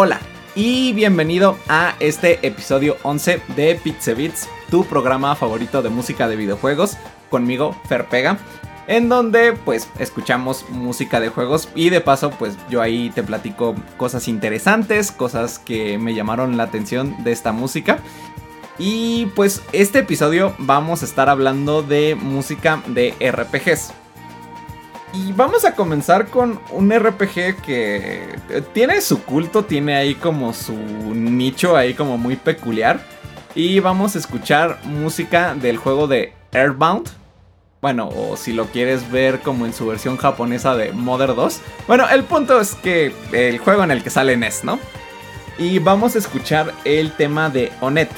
Hola y bienvenido a este episodio 11 de Pixebits, tu programa favorito de música de videojuegos, conmigo Fer Pega, en donde pues escuchamos música de juegos y de paso pues yo ahí te platico cosas interesantes, cosas que me llamaron la atención de esta música. Y pues este episodio vamos a estar hablando de música de RPGs. Y vamos a comenzar con un RPG que eh, tiene su culto, tiene ahí como su nicho ahí como muy peculiar. Y vamos a escuchar música del juego de Airbound. Bueno, o si lo quieres ver como en su versión japonesa de Mother 2. Bueno, el punto es que el juego en el que sale Ness, ¿no? Y vamos a escuchar el tema de Onet.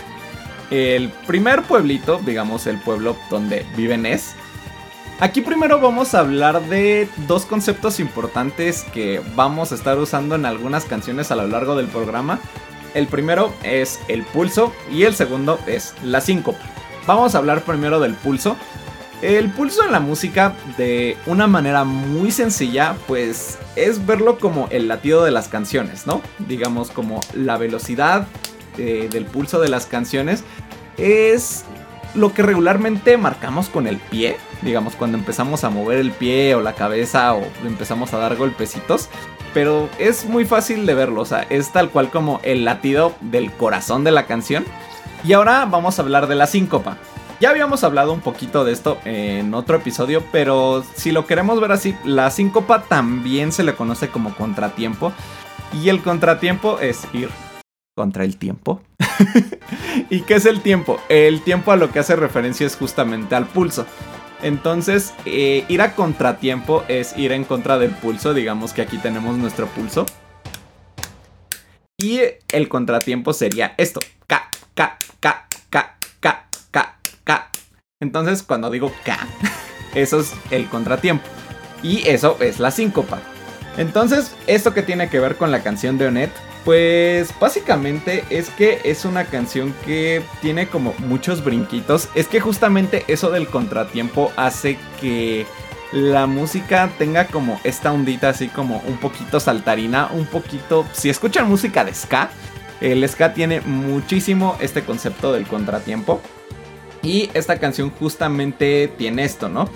El primer pueblito, digamos el pueblo donde vive Ness Aquí primero vamos a hablar de dos conceptos importantes que vamos a estar usando en algunas canciones a lo largo del programa. El primero es el pulso y el segundo es la síncopa. Vamos a hablar primero del pulso. El pulso en la música, de una manera muy sencilla, pues es verlo como el latido de las canciones, ¿no? Digamos como la velocidad eh, del pulso de las canciones es lo que regularmente marcamos con el pie, digamos cuando empezamos a mover el pie o la cabeza o empezamos a dar golpecitos, pero es muy fácil de verlo, o sea, es tal cual como el latido del corazón de la canción. Y ahora vamos a hablar de la síncopa. Ya habíamos hablado un poquito de esto en otro episodio, pero si lo queremos ver así, la síncopa también se le conoce como contratiempo. Y el contratiempo es ir contra el tiempo. ¿Y qué es el tiempo? El tiempo a lo que hace referencia es justamente al pulso. Entonces, eh, ir a contratiempo es ir en contra del pulso. Digamos que aquí tenemos nuestro pulso. Y el contratiempo sería esto. K, K, K, K, K, K, K. Entonces, cuando digo K, eso es el contratiempo. Y eso es la síncopa. Entonces, esto que tiene que ver con la canción de Onet pues básicamente es que es una canción que tiene como muchos brinquitos. Es que justamente eso del contratiempo hace que la música tenga como esta ondita así como un poquito saltarina, un poquito... Si escuchan música de ska, el ska tiene muchísimo este concepto del contratiempo. Y esta canción justamente tiene esto, ¿no?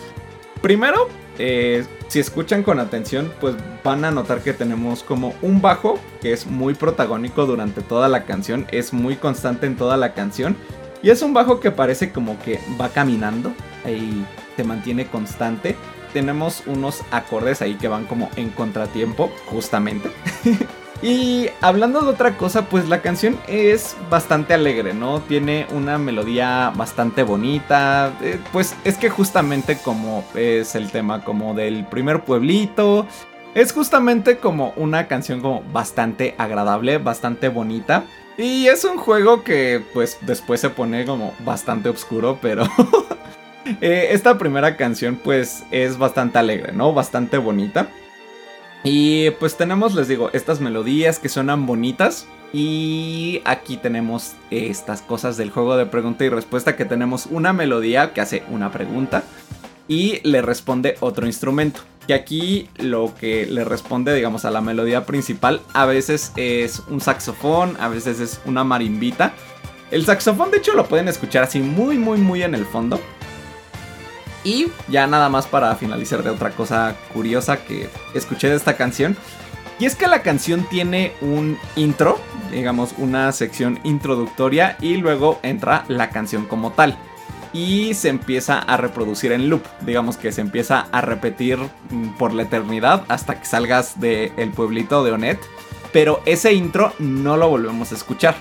Primero, eh, si escuchan con atención, pues van a notar que tenemos como un bajo que es muy protagónico durante toda la canción, es muy constante en toda la canción. Y es un bajo que parece como que va caminando y se mantiene constante. Tenemos unos acordes ahí que van como en contratiempo, justamente. Y hablando de otra cosa, pues la canción es bastante alegre, ¿no? Tiene una melodía bastante bonita. Eh, pues es que justamente como es el tema como del primer pueblito, es justamente como una canción como bastante agradable, bastante bonita. Y es un juego que pues después se pone como bastante oscuro, pero... Eh, esta primera canción pues es bastante alegre, ¿no? Bastante bonita. Y pues tenemos, les digo, estas melodías que suenan bonitas. Y aquí tenemos estas cosas del juego de pregunta y respuesta que tenemos una melodía que hace una pregunta y le responde otro instrumento. Que aquí lo que le responde, digamos, a la melodía principal a veces es un saxofón, a veces es una marimbita. El saxofón de hecho lo pueden escuchar así muy muy muy en el fondo. Y ya nada más para finalizar de otra cosa curiosa que escuché de esta canción. Y es que la canción tiene un intro, digamos una sección introductoria y luego entra la canción como tal. Y se empieza a reproducir en loop, digamos que se empieza a repetir mm, por la eternidad hasta que salgas del pueblito de Onet. Pero ese intro no lo volvemos a escuchar.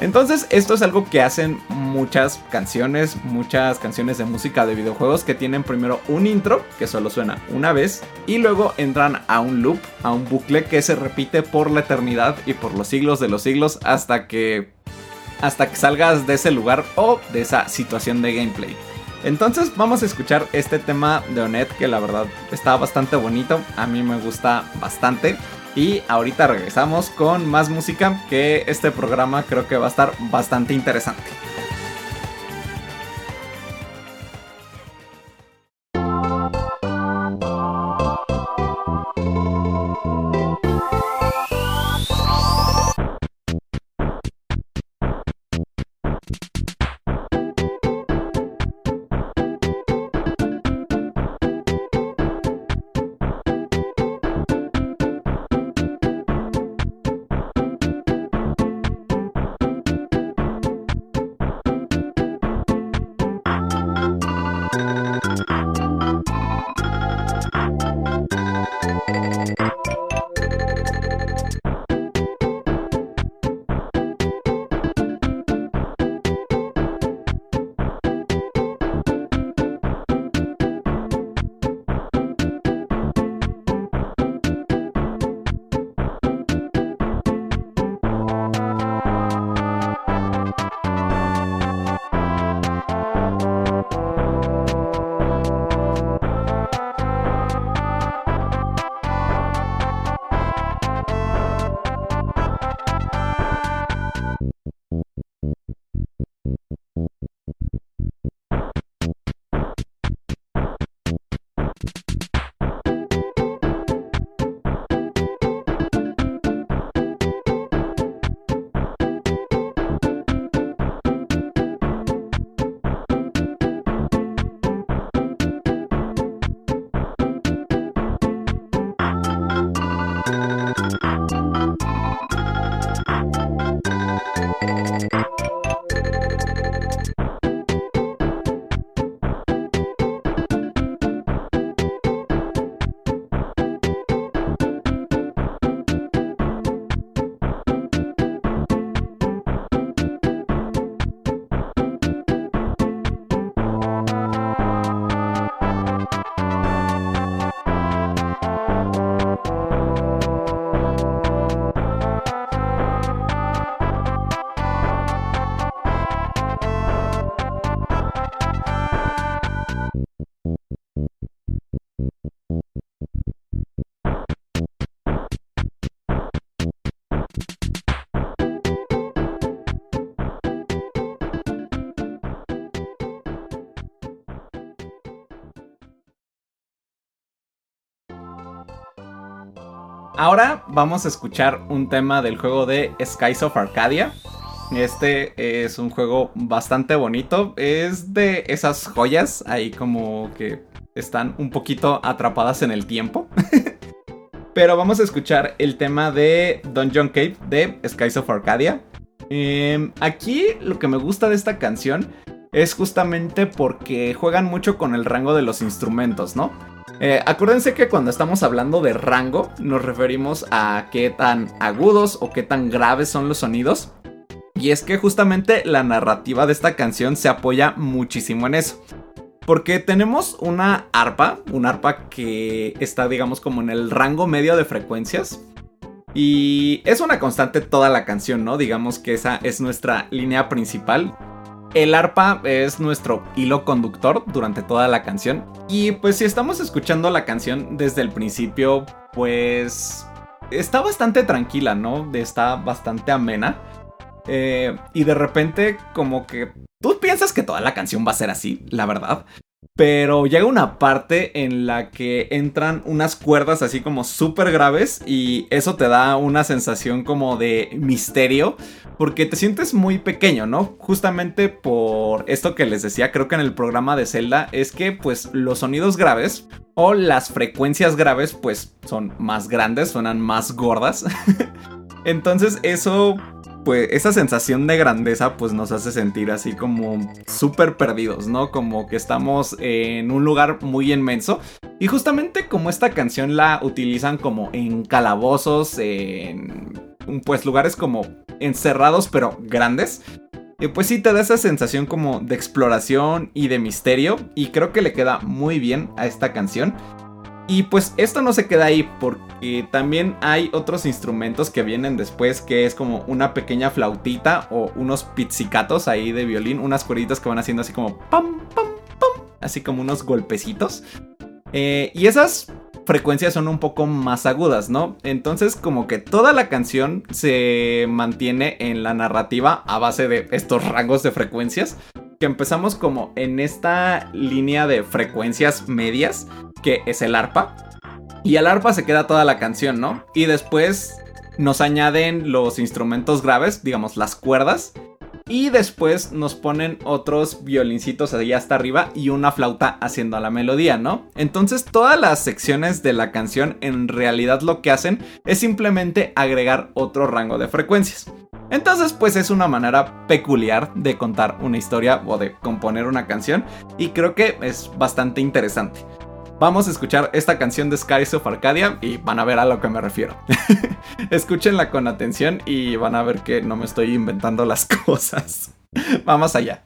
Entonces, esto es algo que hacen muchas canciones, muchas canciones de música de videojuegos que tienen primero un intro que solo suena una vez y luego entran a un loop, a un bucle que se repite por la eternidad y por los siglos de los siglos hasta que hasta que salgas de ese lugar o de esa situación de gameplay. Entonces vamos a escuchar este tema de Onet que la verdad está bastante bonito, a mí me gusta bastante. Y ahorita regresamos con más música que este programa creo que va a estar bastante interesante. Ahora vamos a escuchar un tema del juego de Skies of Arcadia. Este es un juego bastante bonito. Es de esas joyas ahí como que están un poquito atrapadas en el tiempo. Pero vamos a escuchar el tema de Dungeon Cave de Skies of Arcadia. Em, aquí lo que me gusta de esta canción es justamente porque juegan mucho con el rango de los instrumentos, ¿no? Eh, acuérdense que cuando estamos hablando de rango nos referimos a qué tan agudos o qué tan graves son los sonidos. Y es que justamente la narrativa de esta canción se apoya muchísimo en eso. Porque tenemos una arpa, una arpa que está digamos como en el rango medio de frecuencias. Y es una constante toda la canción, ¿no? Digamos que esa es nuestra línea principal. El arpa es nuestro hilo conductor durante toda la canción. Y pues si estamos escuchando la canción desde el principio, pues está bastante tranquila, ¿no? Está bastante amena. Eh, y de repente como que tú piensas que toda la canción va a ser así, la verdad. Pero llega una parte en la que entran unas cuerdas así como súper graves y eso te da una sensación como de misterio porque te sientes muy pequeño, ¿no? Justamente por esto que les decía, creo que en el programa de Zelda es que pues los sonidos graves o las frecuencias graves pues son más grandes, suenan más gordas. Entonces eso pues esa sensación de grandeza pues nos hace sentir así como súper perdidos, ¿no? Como que estamos en un lugar muy inmenso. Y justamente como esta canción la utilizan como en calabozos, en pues lugares como encerrados pero grandes. Eh, pues sí te da esa sensación como de exploración y de misterio y creo que le queda muy bien a esta canción. Y pues esto no se queda ahí porque también hay otros instrumentos que vienen después que es como una pequeña flautita o unos pizzicatos ahí de violín, unas cuerditas que van haciendo así como pam, pam, pam, así como unos golpecitos. Eh, y esas frecuencias son un poco más agudas, ¿no? Entonces como que toda la canción se mantiene en la narrativa a base de estos rangos de frecuencias. Que empezamos como en esta línea de frecuencias medias que es el arpa. Y el arpa se queda toda la canción, ¿no? Y después nos añaden los instrumentos graves, digamos las cuerdas. Y después nos ponen otros violincitos ahí hasta arriba y una flauta haciendo la melodía, ¿no? Entonces todas las secciones de la canción en realidad lo que hacen es simplemente agregar otro rango de frecuencias. Entonces pues es una manera peculiar de contar una historia o de componer una canción y creo que es bastante interesante. Vamos a escuchar esta canción de Skies Arcadia y van a ver a lo que me refiero. Escúchenla con atención y van a ver que no me estoy inventando las cosas. Vamos allá.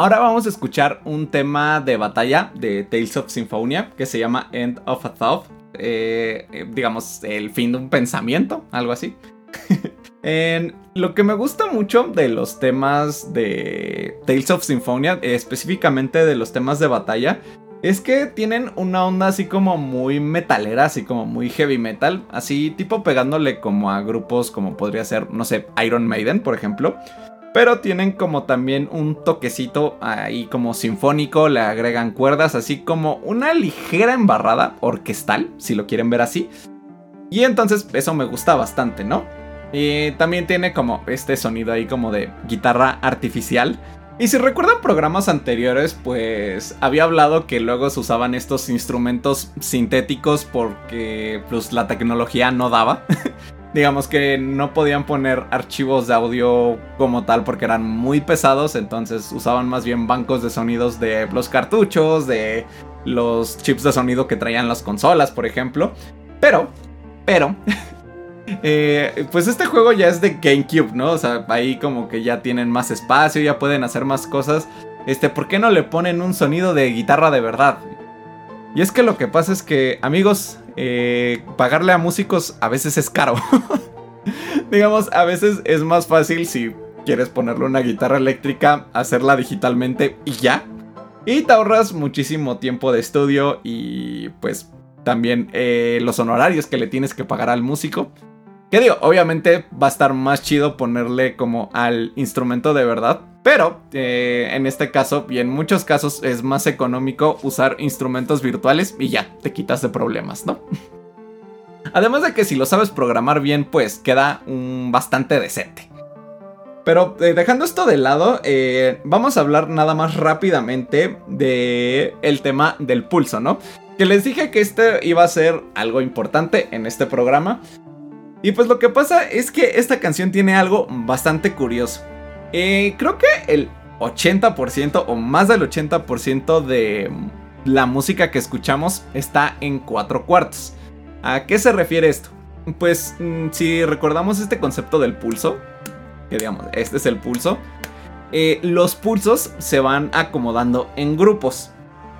Ahora vamos a escuchar un tema de batalla de Tales of Symphonia que se llama End of a Thought. Eh, eh, digamos, el fin de un pensamiento, algo así. lo que me gusta mucho de los temas de Tales of Symphonia, específicamente de los temas de batalla, es que tienen una onda así como muy metalera, así como muy heavy metal, así tipo pegándole como a grupos como podría ser, no sé, Iron Maiden, por ejemplo. Pero tienen como también un toquecito ahí como sinfónico, le agregan cuerdas, así como una ligera embarrada orquestal, si lo quieren ver así. Y entonces eso me gusta bastante, ¿no? Y también tiene como este sonido ahí como de guitarra artificial. Y si recuerdan programas anteriores, pues había hablado que luego se usaban estos instrumentos sintéticos porque pues la tecnología no daba. digamos que no podían poner archivos de audio como tal porque eran muy pesados, entonces usaban más bien bancos de sonidos de los cartuchos, de los chips de sonido que traían las consolas, por ejemplo. Pero, pero, eh, pues este juego ya es de GameCube, ¿no? O sea, ahí como que ya tienen más espacio, ya pueden hacer más cosas. Este, ¿por qué no le ponen un sonido de guitarra de verdad? Y es que lo que pasa es que, amigos, eh, pagarle a músicos a veces es caro. Digamos, a veces es más fácil si quieres ponerle una guitarra eléctrica, hacerla digitalmente y ya. Y te ahorras muchísimo tiempo de estudio y pues también eh, los honorarios que le tienes que pagar al músico. Que digo, obviamente va a estar más chido ponerle como al instrumento de verdad. Pero eh, en este caso y en muchos casos es más económico usar instrumentos virtuales y ya, te quitas de problemas, ¿no? Además de que si lo sabes programar bien, pues queda un bastante decente. Pero eh, dejando esto de lado, eh, vamos a hablar nada más rápidamente de el tema del pulso, ¿no? Que les dije que este iba a ser algo importante en este programa. Y pues lo que pasa es que esta canción tiene algo bastante curioso. Eh, creo que el 80% o más del 80% de la música que escuchamos está en cuatro cuartos. ¿A qué se refiere esto? Pues mm, si recordamos este concepto del pulso, que digamos, este es el pulso, eh, los pulsos se van acomodando en grupos.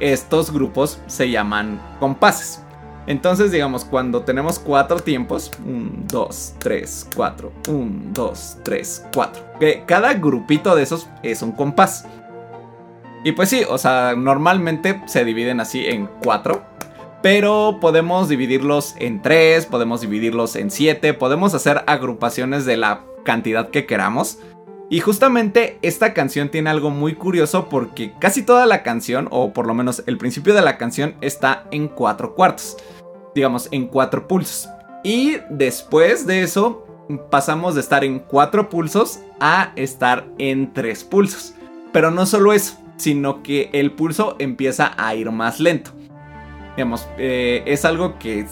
Estos grupos se llaman compases. Entonces, digamos, cuando tenemos cuatro tiempos, 1, 2, 3, 4, 1, 2, 3, 4. Que cada grupito de esos es un compás. Y pues sí, o sea, normalmente se dividen así en cuatro. Pero podemos dividirlos en tres, podemos dividirlos en siete, podemos hacer agrupaciones de la cantidad que queramos. Y justamente esta canción tiene algo muy curioso porque casi toda la canción, o por lo menos el principio de la canción, está en cuatro cuartos digamos, en cuatro pulsos. Y después de eso, pasamos de estar en cuatro pulsos a estar en tres pulsos. Pero no solo eso, sino que el pulso empieza a ir más lento. Digamos, eh, es algo que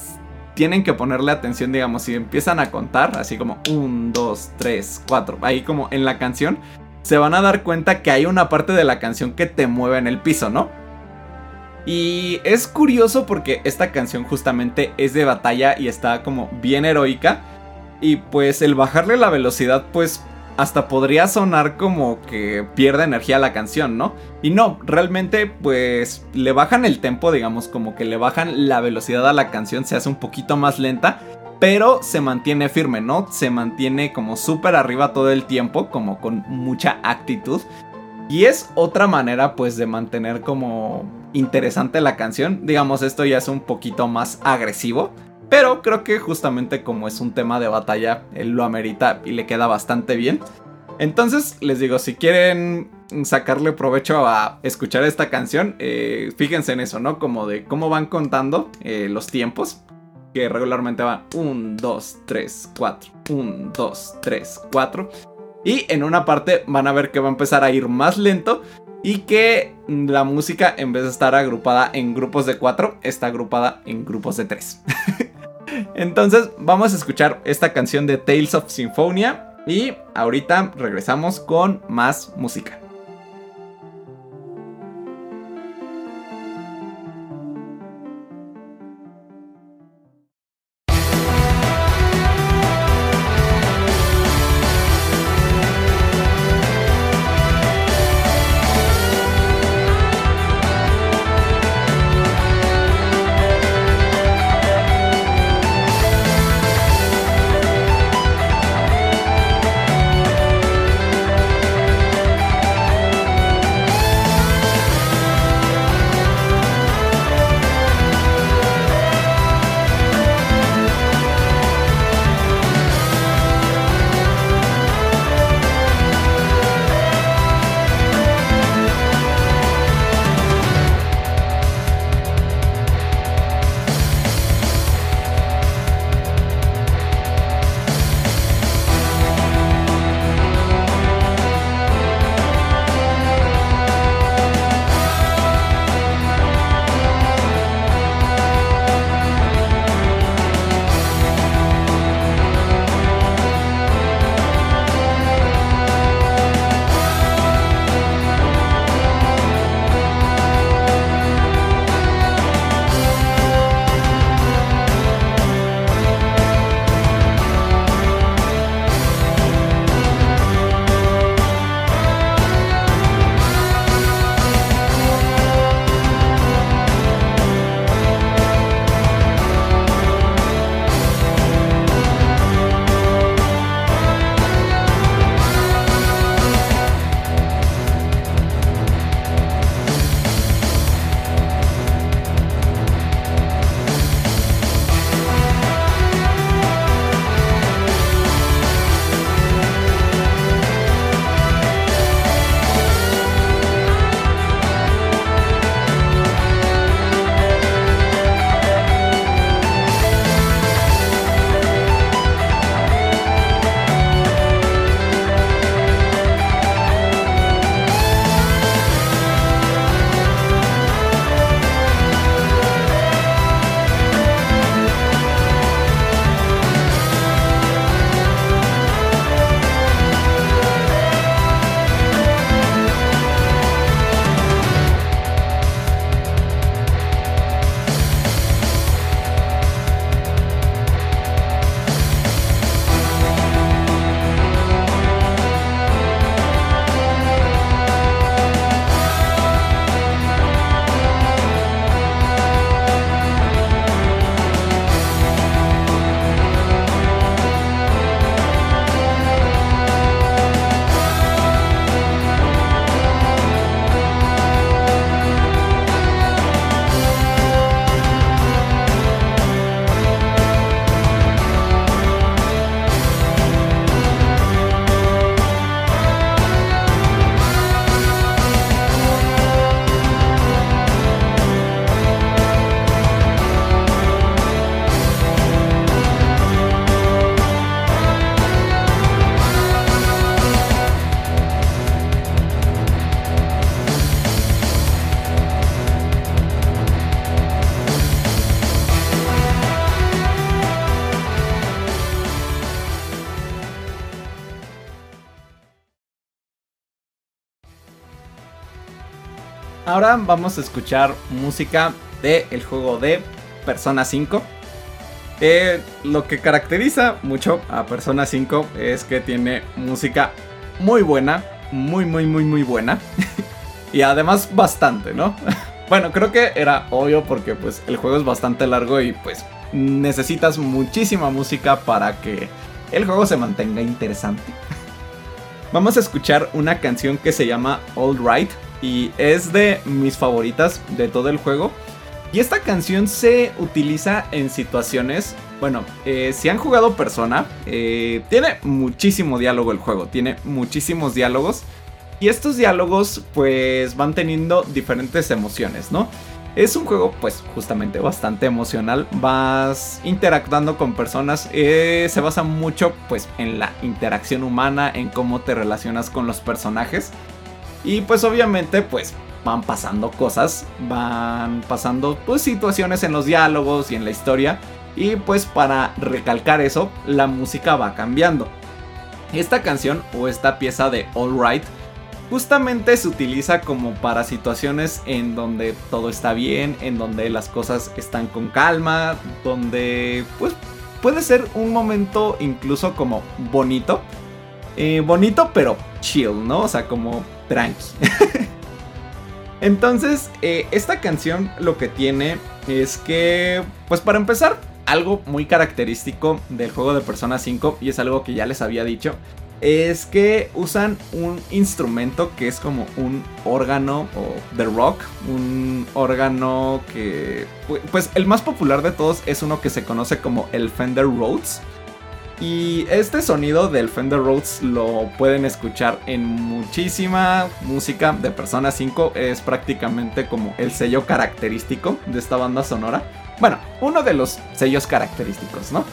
tienen que ponerle atención, digamos, si empiezan a contar, así como 1, 2, 3, 4, ahí como en la canción, se van a dar cuenta que hay una parte de la canción que te mueve en el piso, ¿no? Y es curioso porque esta canción justamente es de batalla y está como bien heroica. Y pues el bajarle la velocidad pues hasta podría sonar como que pierde energía la canción, ¿no? Y no, realmente pues le bajan el tempo, digamos, como que le bajan la velocidad a la canción, se hace un poquito más lenta, pero se mantiene firme, ¿no? Se mantiene como súper arriba todo el tiempo, como con mucha actitud. Y es otra manera pues de mantener como interesante la canción. Digamos, esto ya es un poquito más agresivo. Pero creo que justamente como es un tema de batalla, él lo amerita y le queda bastante bien. Entonces, les digo, si quieren sacarle provecho a escuchar esta canción, eh, fíjense en eso, ¿no? Como de cómo van contando eh, los tiempos. Que regularmente van 1, 2, 3, 4, 1, 2, 3, 4. Y en una parte van a ver que va a empezar a ir más lento y que la música en vez de estar agrupada en grupos de cuatro, está agrupada en grupos de tres. Entonces vamos a escuchar esta canción de Tales of Symphonia y ahorita regresamos con más música. Ahora vamos a escuchar música del el juego de Persona 5. Eh, lo que caracteriza mucho a Persona 5 es que tiene música muy buena, muy, muy, muy, muy buena. y además bastante, ¿no? bueno, creo que era obvio porque pues el juego es bastante largo y pues necesitas muchísima música para que el juego se mantenga interesante. Vamos a escuchar una canción que se llama All Right y es de mis favoritas de todo el juego. Y esta canción se utiliza en situaciones, bueno, eh, si han jugado Persona, eh, tiene muchísimo diálogo el juego, tiene muchísimos diálogos. Y estos diálogos pues van teniendo diferentes emociones, ¿no? Es un juego pues justamente bastante emocional, vas interactuando con personas, eh, se basa mucho pues en la interacción humana, en cómo te relacionas con los personajes. Y pues obviamente pues van pasando cosas, van pasando pues situaciones en los diálogos y en la historia. Y pues para recalcar eso, la música va cambiando. Esta canción o esta pieza de All Right justamente se utiliza como para situaciones en donde todo está bien, en donde las cosas están con calma, donde pues puede ser un momento incluso como bonito. Eh, bonito pero chill, ¿no? O sea, como tranqui. Entonces, eh, esta canción lo que tiene es que, pues para empezar, algo muy característico del juego de Persona 5, y es algo que ya les había dicho, es que usan un instrumento que es como un órgano o de rock, un órgano que pues el más popular de todos es uno que se conoce como el Fender Rhodes. Y este sonido del Fender Rhodes lo pueden escuchar en muchísima música de Persona 5, es prácticamente como el sello característico de esta banda sonora. Bueno, uno de los sellos característicos, ¿no?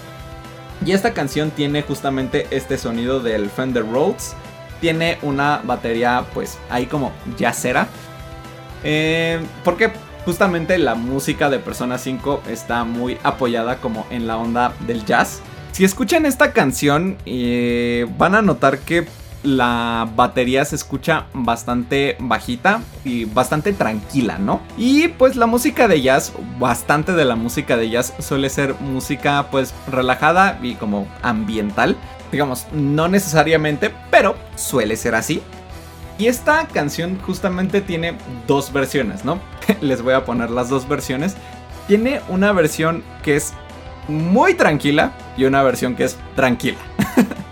Y esta canción tiene justamente este sonido del Fender Rhodes. Tiene una batería pues ahí como jazzera. Eh, porque justamente la música de Persona 5 está muy apoyada como en la onda del jazz. Si escuchan esta canción eh, van a notar que la batería se escucha bastante bajita y bastante tranquila, ¿no? Y pues la música de jazz, bastante de la música de jazz suele ser música pues relajada y como ambiental. Digamos, no necesariamente, pero suele ser así. Y esta canción justamente tiene dos versiones, ¿no? Les voy a poner las dos versiones. Tiene una versión que es muy tranquila y una versión que es tranquila.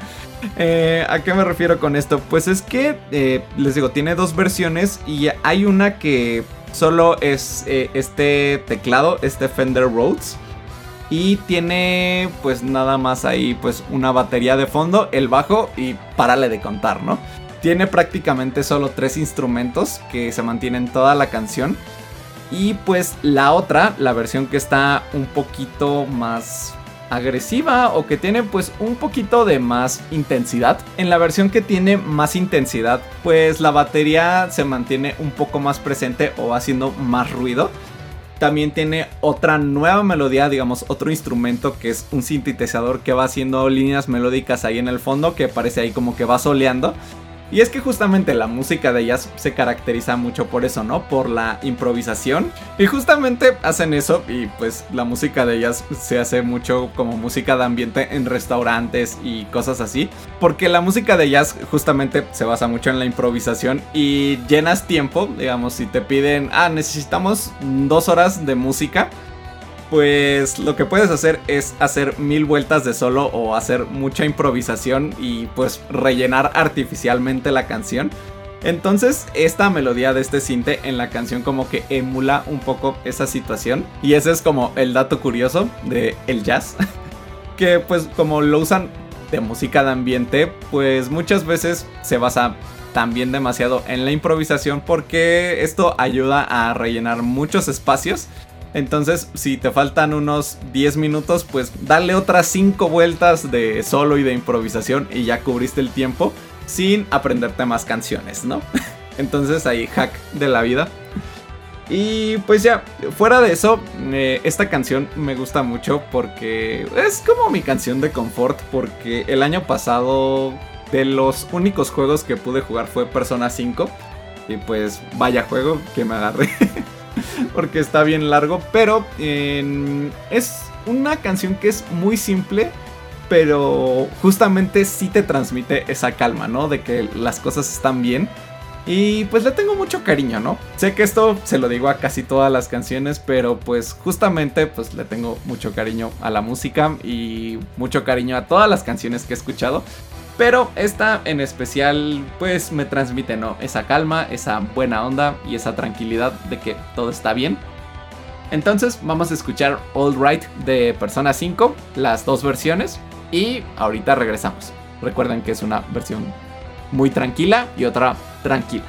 Eh, ¿A qué me refiero con esto? Pues es que, eh, les digo, tiene dos versiones y hay una que solo es eh, este teclado, este Fender Rhodes. Y tiene pues nada más ahí pues una batería de fondo, el bajo y párale de contar, ¿no? Tiene prácticamente solo tres instrumentos que se mantienen toda la canción. Y pues la otra, la versión que está un poquito más agresiva o que tiene pues un poquito de más intensidad. En la versión que tiene más intensidad pues la batería se mantiene un poco más presente o haciendo más ruido. También tiene otra nueva melodía, digamos, otro instrumento que es un sintetizador que va haciendo líneas melódicas ahí en el fondo, que parece ahí como que va soleando. Y es que justamente la música de ellas se caracteriza mucho por eso, ¿no? Por la improvisación. Y justamente hacen eso y pues la música de ellas se hace mucho como música de ambiente en restaurantes y cosas así. Porque la música de ellas justamente se basa mucho en la improvisación y llenas tiempo, digamos, si te piden, ah, necesitamos dos horas de música pues lo que puedes hacer es hacer mil vueltas de solo o hacer mucha improvisación y pues rellenar artificialmente la canción. Entonces esta melodía de este cinte en la canción como que emula un poco esa situación y ese es como el dato curioso de el jazz que pues como lo usan de música de ambiente pues muchas veces se basa también demasiado en la improvisación porque esto ayuda a rellenar muchos espacios entonces, si te faltan unos 10 minutos, pues dale otras 5 vueltas de solo y de improvisación y ya cubriste el tiempo sin aprenderte más canciones, ¿no? Entonces ahí hack de la vida. Y pues ya, fuera de eso, eh, esta canción me gusta mucho porque es como mi canción de confort porque el año pasado de los únicos juegos que pude jugar fue Persona 5 Y pues vaya juego que me agarré. porque está bien largo. Pero es una canción que es muy simple. Pero justamente sí te transmite esa calma, ¿no? De que las cosas están bien. Y pues le tengo mucho cariño, ¿no? Sé que esto se lo digo a casi todas las canciones, pero pues justamente pues le tengo mucho cariño a la música y mucho cariño a todas las canciones que he escuchado. Pero esta en especial pues me transmite, ¿no? Esa calma, esa buena onda y esa tranquilidad de que todo está bien. Entonces vamos a escuchar All Right de Persona 5, las dos versiones, y ahorita regresamos. Recuerden que es una versión muy tranquila y otra tranquila.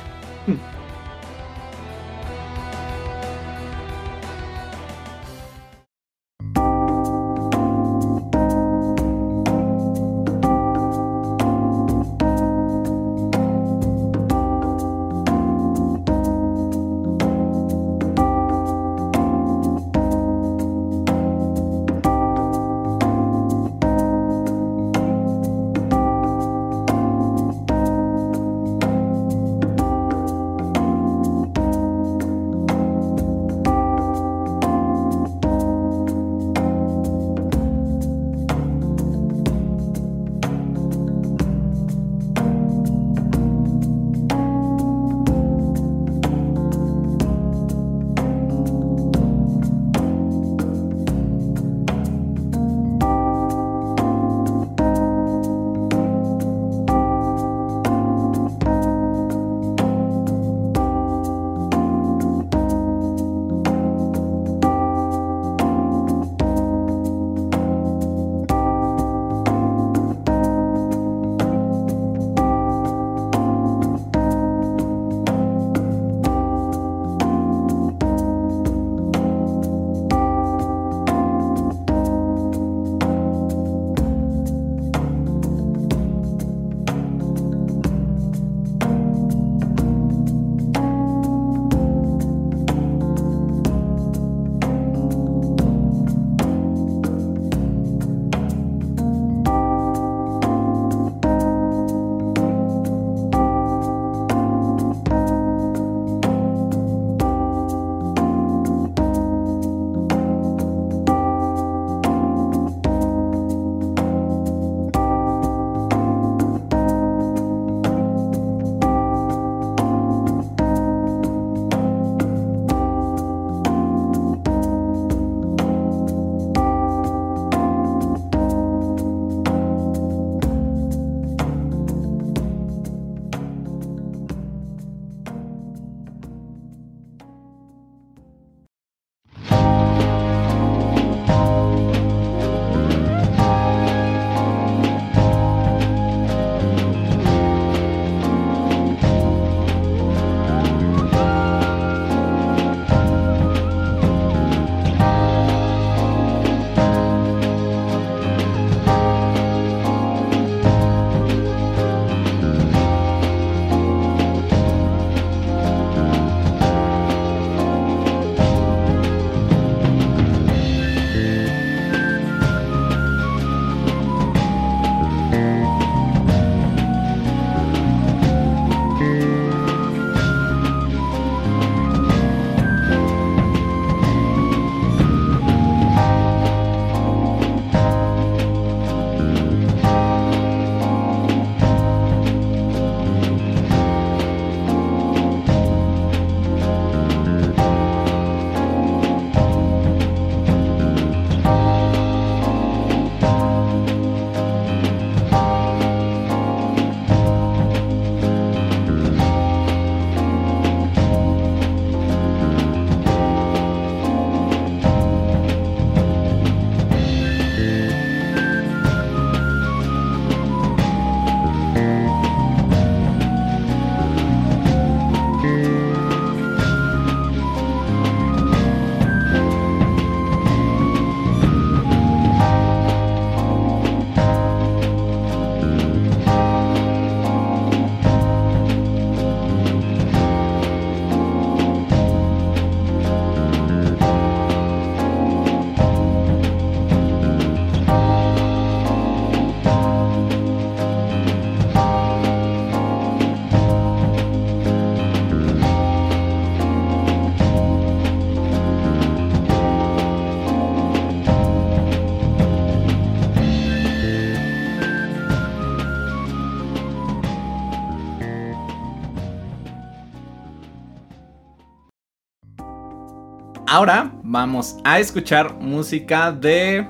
Ahora vamos a escuchar música de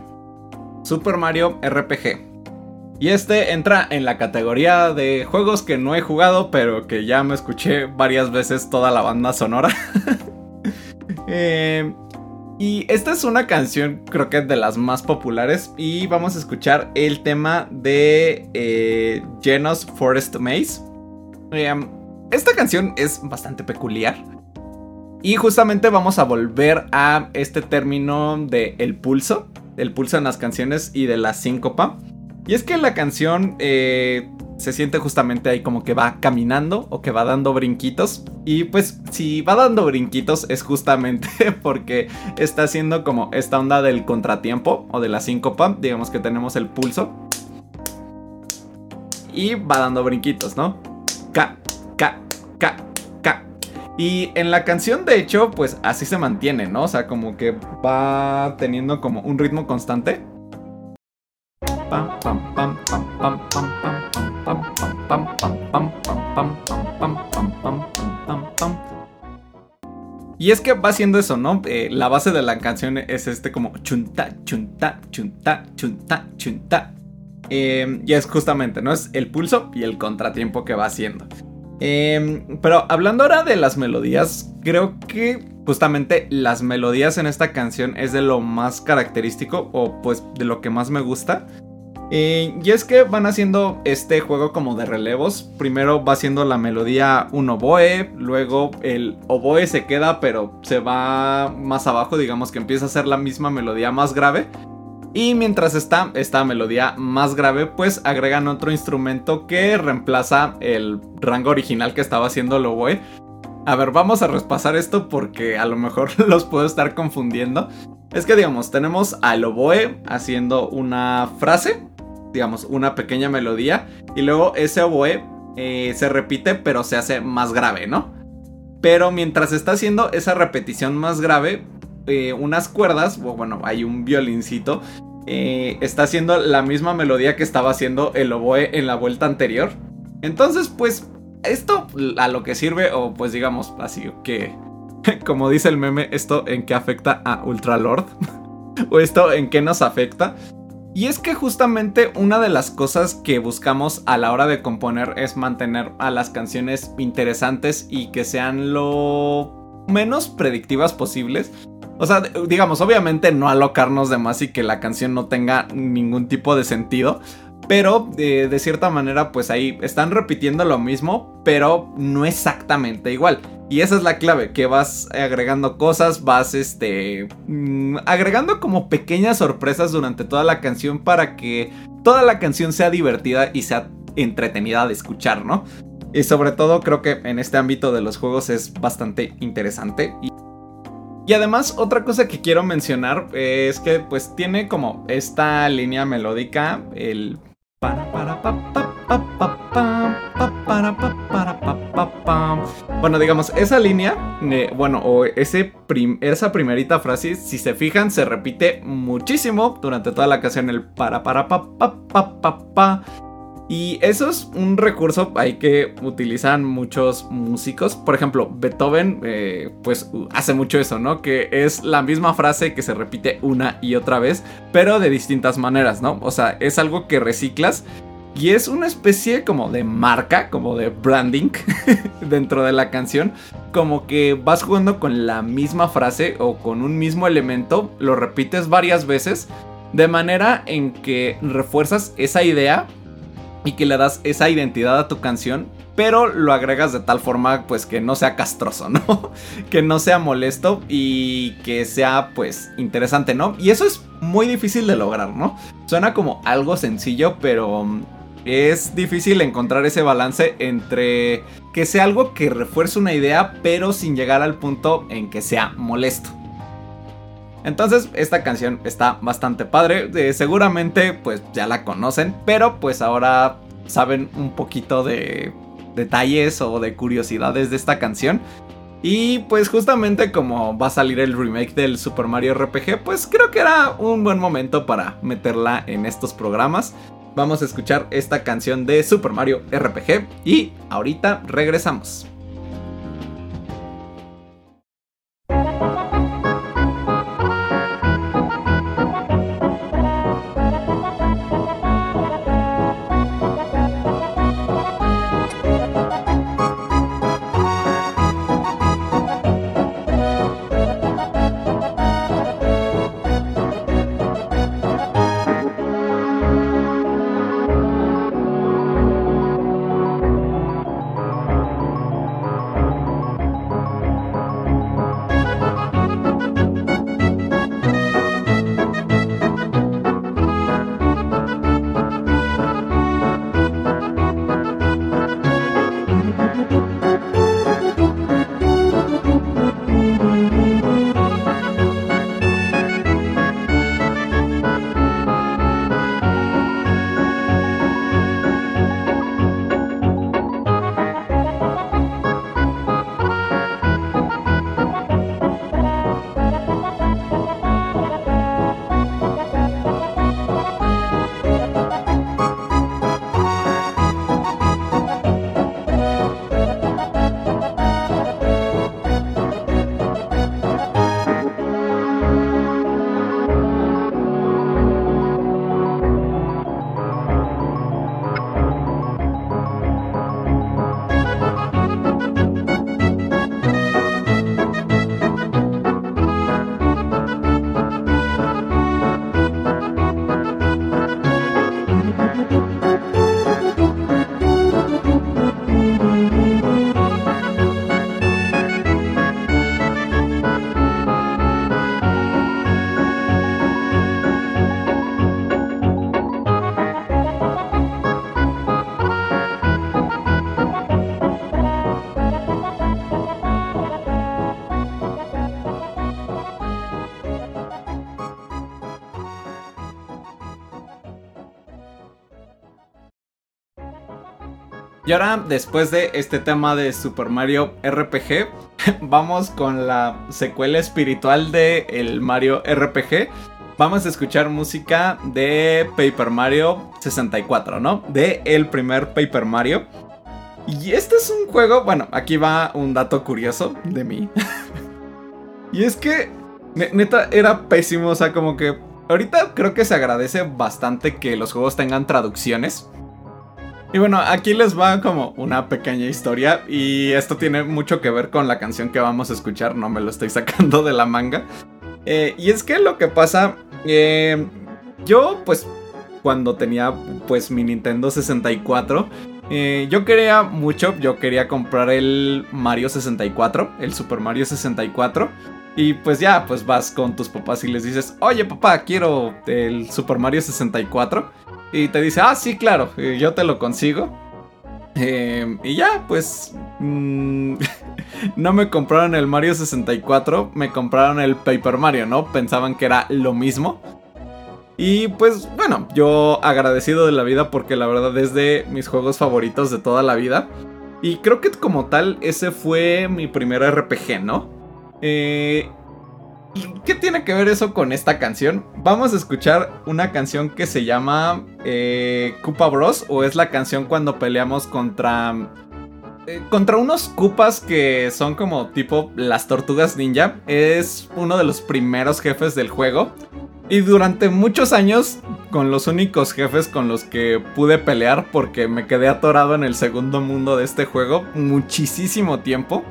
Super Mario RPG. Y este entra en la categoría de juegos que no he jugado, pero que ya me escuché varias veces toda la banda sonora. eh, y esta es una canción, creo que de las más populares. Y vamos a escuchar el tema de eh, Genos Forest Maze. Em, esta canción es bastante peculiar. Y justamente vamos a volver a este término de el pulso. El pulso en las canciones y de la síncopa. Y es que la canción eh, se siente justamente ahí como que va caminando o que va dando brinquitos. Y pues si va dando brinquitos es justamente porque está haciendo como esta onda del contratiempo o de la síncopa. Digamos que tenemos el pulso. Y va dando brinquitos, ¿no? K, K, K. Y en la canción, de hecho, pues así se mantiene, ¿no? O sea, como que va teniendo como un ritmo constante. Y es que va haciendo eso, ¿no? Eh, la base de la canción es este como chunta, chunta, chunta, chunta, chunta. Eh, y es justamente, ¿no? Es el pulso y el contratiempo que va haciendo. Em, pero hablando ahora de las melodías, creo que justamente las melodías en esta canción es de lo más característico o pues de lo que más me gusta. Eh, y es que van haciendo este juego como de relevos. Primero va haciendo la melodía un oboe, luego el oboe se queda pero se va más abajo, digamos que empieza a ser la misma melodía más grave. Y mientras está esta melodía más grave, pues agregan otro instrumento que reemplaza el rango original que estaba haciendo el oboe. A ver, vamos a repasar esto porque a lo mejor los puedo estar confundiendo. Es que digamos, tenemos al oboe haciendo una frase digamos, una pequeña melodía y luego ese oboe eh, se repite pero se hace más grave, ¿no? Pero mientras está haciendo esa repetición más grave, unas cuerdas, o bueno, hay un violincito, eh, está haciendo la misma melodía que estaba haciendo el oboe en la vuelta anterior. Entonces, pues, esto a lo que sirve, o pues digamos así, que, como dice el meme, esto en qué afecta a Ultralord, o esto en qué nos afecta. Y es que justamente una de las cosas que buscamos a la hora de componer es mantener a las canciones interesantes y que sean lo menos predictivas posibles. O sea, digamos, obviamente no alocarnos de más y que la canción no tenga ningún tipo de sentido. Pero eh, de cierta manera, pues ahí están repitiendo lo mismo, pero no exactamente igual. Y esa es la clave, que vas agregando cosas, vas este mm, agregando como pequeñas sorpresas durante toda la canción para que toda la canción sea divertida y sea entretenida de escuchar, ¿no? Y sobre todo creo que en este ámbito de los juegos es bastante interesante. Y además otra cosa que quiero mencionar es que pues tiene como esta línea melódica, el bueno, digamos, esa línea, bueno, o ese esa primerita frase, si se fijan, se repite muchísimo durante toda la canción, el para para pa pa pa pa pa. Y eso es un recurso ahí que utilizan muchos músicos. Por ejemplo, Beethoven, eh, pues hace mucho eso, ¿no? Que es la misma frase que se repite una y otra vez, pero de distintas maneras, ¿no? O sea, es algo que reciclas y es una especie como de marca, como de branding dentro de la canción. Como que vas jugando con la misma frase o con un mismo elemento, lo repites varias veces, de manera en que refuerzas esa idea y que le das esa identidad a tu canción, pero lo agregas de tal forma pues que no sea castroso, ¿no? que no sea molesto y que sea pues interesante, ¿no? Y eso es muy difícil de lograr, ¿no? Suena como algo sencillo, pero mm, es difícil encontrar ese balance entre que sea algo que refuerce una idea, pero sin llegar al punto en que sea molesto. Entonces, esta canción está bastante padre. Eh, seguramente, pues ya la conocen, pero pues ahora saben un poquito de detalles o de curiosidades de esta canción. Y pues justamente como va a salir el remake del Super Mario RPG, pues creo que era un buen momento para meterla en estos programas. Vamos a escuchar esta canción de Super Mario RPG y ahorita regresamos. Y ahora, después de este tema de Super Mario RPG, vamos con la secuela espiritual de el Mario RPG. Vamos a escuchar música de Paper Mario 64, ¿no? De el primer Paper Mario. Y este es un juego, bueno, aquí va un dato curioso de mí. y es que, neta, era pésimo, o sea, como que... Ahorita creo que se agradece bastante que los juegos tengan traducciones. Y bueno, aquí les va como una pequeña historia y esto tiene mucho que ver con la canción que vamos a escuchar, no me lo estoy sacando de la manga. Eh, y es que lo que pasa, eh, yo pues cuando tenía pues mi Nintendo 64, eh, yo quería mucho, yo quería comprar el Mario 64, el Super Mario 64. Y pues ya, pues vas con tus papás y les dices, oye papá, quiero el Super Mario 64. Y te dice, ah, sí, claro, yo te lo consigo. Em, y ya, pues... Mm, no me compraron el Mario 64, me compraron el Paper Mario, ¿no? Pensaban que era lo mismo. Y pues bueno, yo agradecido de la vida porque la verdad es de mis juegos favoritos de toda la vida. Y creo que como tal ese fue mi primer RPG, ¿no? Eh, ¿Y qué tiene que ver eso con esta canción? Vamos a escuchar una canción que se llama eh, Koopa Bros. O es la canción cuando peleamos contra. Eh, contra unos Koopas que son como tipo las tortugas ninja. Es uno de los primeros jefes del juego. Y durante muchos años, con los únicos jefes con los que pude pelear, porque me quedé atorado en el segundo mundo de este juego muchísimo tiempo.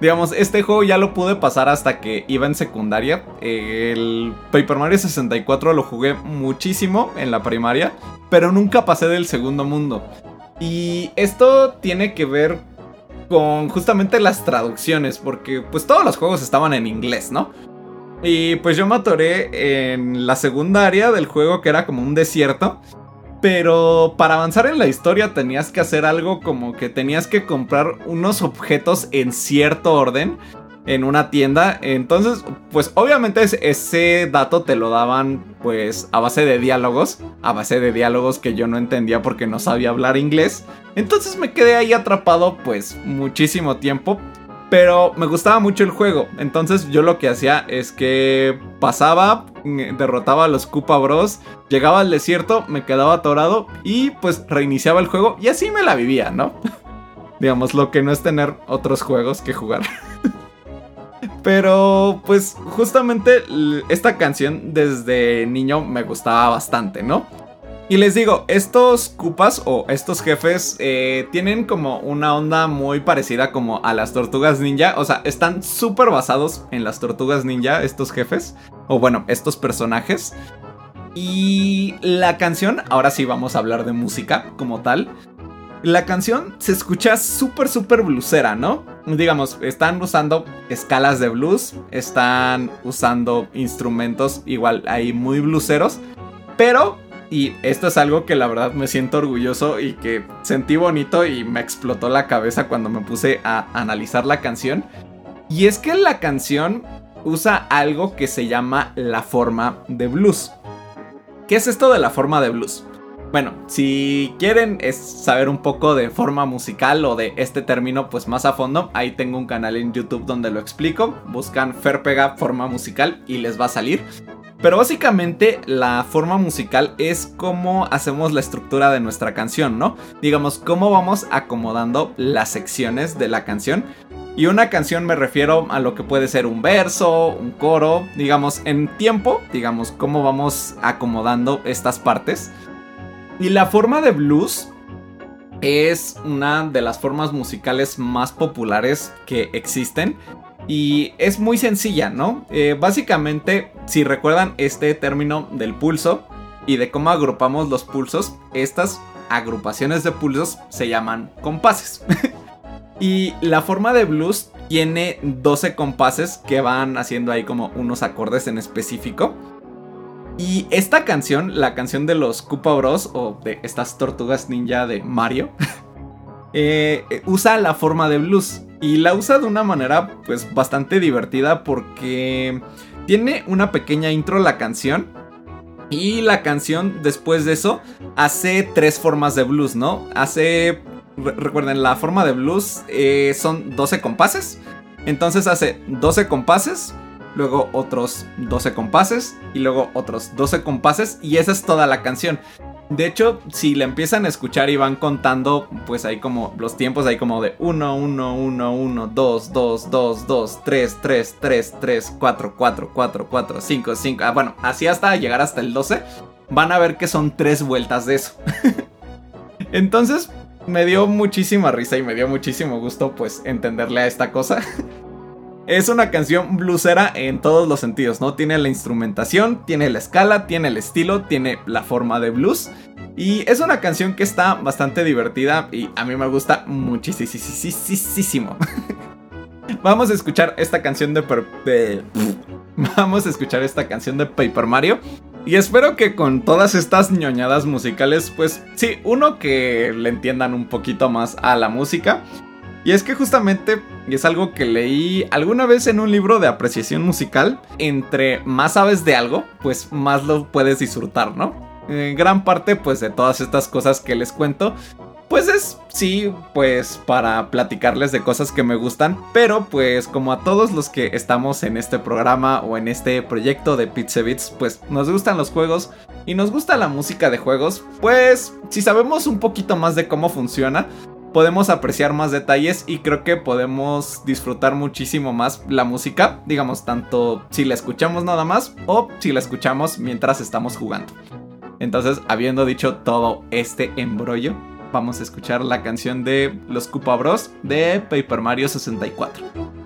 Digamos, este juego ya lo pude pasar hasta que iba en secundaria. El Paper Mario 64 lo jugué muchísimo en la primaria, pero nunca pasé del segundo mundo. Y esto tiene que ver con justamente las traducciones, porque pues todos los juegos estaban en inglés, ¿no? Y pues yo me atoré en la segunda área del juego que era como un desierto. Pero para avanzar en la historia tenías que hacer algo como que tenías que comprar unos objetos en cierto orden en una tienda. Entonces, pues obviamente ese dato te lo daban pues a base de diálogos, a base de diálogos que yo no entendía porque no sabía hablar inglés. Entonces me quedé ahí atrapado pues muchísimo tiempo. Pero me gustaba mucho el juego. Entonces yo lo que hacía es que pasaba, derrotaba a los Koopa Bros. Llegaba al desierto, me quedaba atorado y pues reiniciaba el juego y así me la vivía, ¿no? Digamos, lo que no es tener otros juegos que jugar. Pero pues justamente esta canción desde niño me gustaba bastante, ¿no? Y les digo, estos Koopas o estos jefes eh, tienen como una onda muy parecida como a las tortugas ninja. O sea, están súper basados en las tortugas ninja, estos jefes. O bueno, estos personajes. Y la canción, ahora sí vamos a hablar de música como tal. La canción se escucha súper, súper bluesera, ¿no? Digamos, están usando escalas de blues, están usando instrumentos igual ahí muy blueseros. Pero y esto es algo que la verdad me siento orgulloso y que sentí bonito y me explotó la cabeza cuando me puse a analizar la canción. Y es que la canción usa algo que se llama la forma de blues. ¿Qué es esto de la forma de blues? Bueno, si quieren saber un poco de forma musical o de este término pues más a fondo, ahí tengo un canal en YouTube donde lo explico. Buscan Ferpega forma musical y les va a salir. Pero básicamente la forma musical es cómo hacemos la estructura de nuestra canción, ¿no? Digamos, cómo vamos acomodando las secciones de la canción. Y una canción me refiero a lo que puede ser un verso, un coro, digamos, en tiempo, digamos, cómo vamos acomodando estas partes. Y la forma de blues es una de las formas musicales más populares que existen y es muy sencilla, ¿no? Eh, básicamente, si recuerdan este término del pulso y de cómo agrupamos los pulsos, estas agrupaciones de pulsos se llaman compases. y la forma de blues tiene 12 compases que van haciendo ahí como unos acordes en específico. Y esta canción, la canción de los Koopa Bros o de estas tortugas ninja de Mario, eh, usa la forma de blues. Y la usa de una manera pues bastante divertida porque tiene una pequeña intro la canción. Y la canción después de eso hace tres formas de blues, ¿no? Hace recuerden, la forma de blues eh, son 12 compases. Entonces hace 12 compases, luego otros 12 compases y luego otros 12 compases y esa es toda la canción. De hecho, si la empiezan a escuchar y van contando, pues hay como los tiempos, hay como de 1, 1, 1, 1, 2, 2, 2, 2, 3, 3, 3, 3, 4, 4, 4, 4, 5, 5. Ah, bueno, así hasta llegar hasta el 12. Van a ver que son tres vueltas de eso. Entonces, me dio muchísima risa y me dio muchísimo gusto, pues, entenderle a esta cosa. Es una canción bluesera en todos los sentidos, ¿no? Tiene la instrumentación, tiene la escala, tiene el estilo, tiene la forma de blues. Y es una canción que está bastante divertida y a mí me gusta muchísimo. Vamos a escuchar esta canción de. Vamos a escuchar esta canción de Paper Mario. Y espero que con todas estas ñoñadas musicales, pues sí, uno que le entiendan un poquito más a la música. Y es que justamente es algo que leí alguna vez en un libro de apreciación musical. Entre más sabes de algo, pues más lo puedes disfrutar, ¿no? En gran parte pues de todas estas cosas que les cuento. Pues es, sí, pues para platicarles de cosas que me gustan, pero pues como a todos los que estamos en este programa o en este proyecto de Pizza pues nos gustan los juegos y nos gusta la música de juegos, pues si sabemos un poquito más de cómo funciona, podemos apreciar más detalles y creo que podemos disfrutar muchísimo más la música, digamos, tanto si la escuchamos nada más o si la escuchamos mientras estamos jugando. Entonces, habiendo dicho todo este embrollo, vamos a escuchar la canción de los Koopa Bros de Paper Mario 64.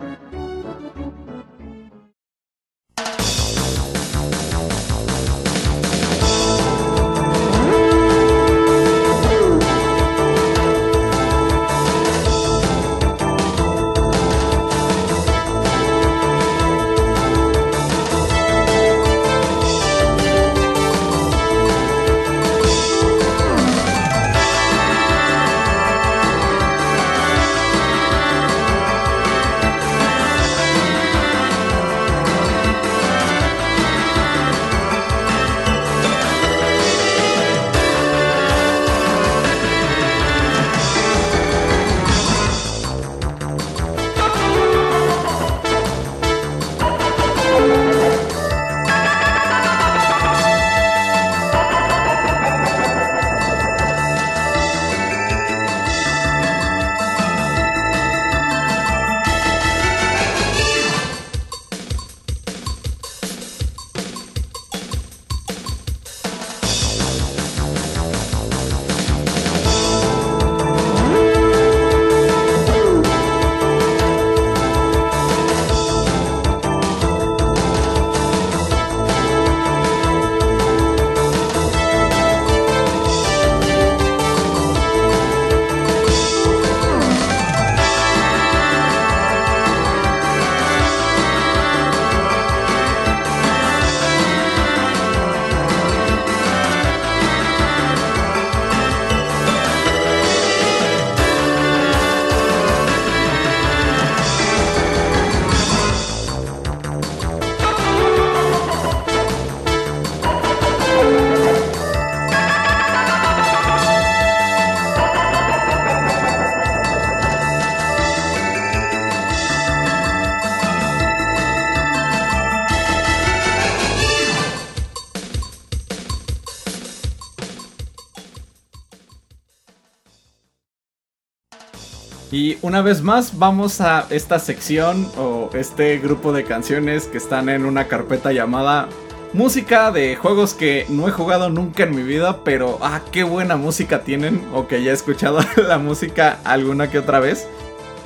Y una vez más vamos a esta sección o este grupo de canciones que están en una carpeta llamada música de juegos que no he jugado nunca en mi vida, pero ah, qué buena música tienen o que ya he escuchado la música alguna que otra vez.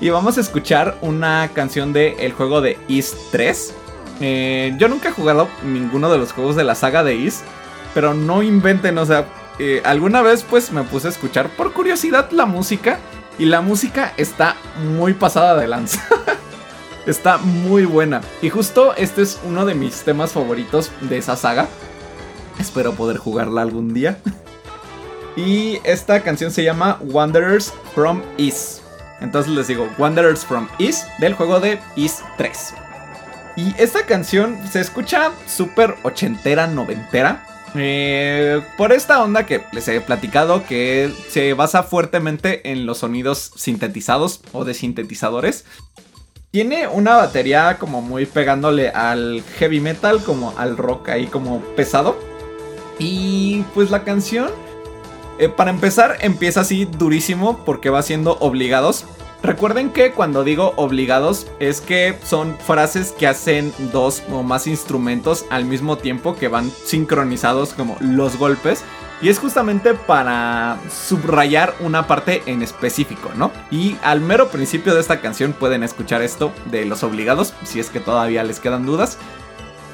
Y vamos a escuchar una canción de el juego de Is 3. Eh, yo nunca he jugado ninguno de los juegos de la saga de Is, pero no inventen, o sea, eh, alguna vez pues me puse a escuchar por curiosidad la música y la música está muy pasada de lanza. está muy buena. Y justo este es uno de mis temas favoritos de esa saga. Espero poder jugarla algún día. Y esta canción se llama Wanderers from East. Entonces les digo, Wanderers from East del juego de East 3. Y esta canción se escucha súper ochentera, noventera. Eh, por esta onda que les he platicado que se basa fuertemente en los sonidos sintetizados o de sintetizadores. Tiene una batería como muy pegándole al heavy metal, como al rock ahí como pesado. Y pues la canción, eh, para empezar, empieza así durísimo porque va siendo obligados. Recuerden que cuando digo obligados es que son frases que hacen dos o más instrumentos al mismo tiempo que van sincronizados como los golpes. Y es justamente para subrayar una parte en específico, ¿no? Y al mero principio de esta canción pueden escuchar esto de los obligados, si es que todavía les quedan dudas.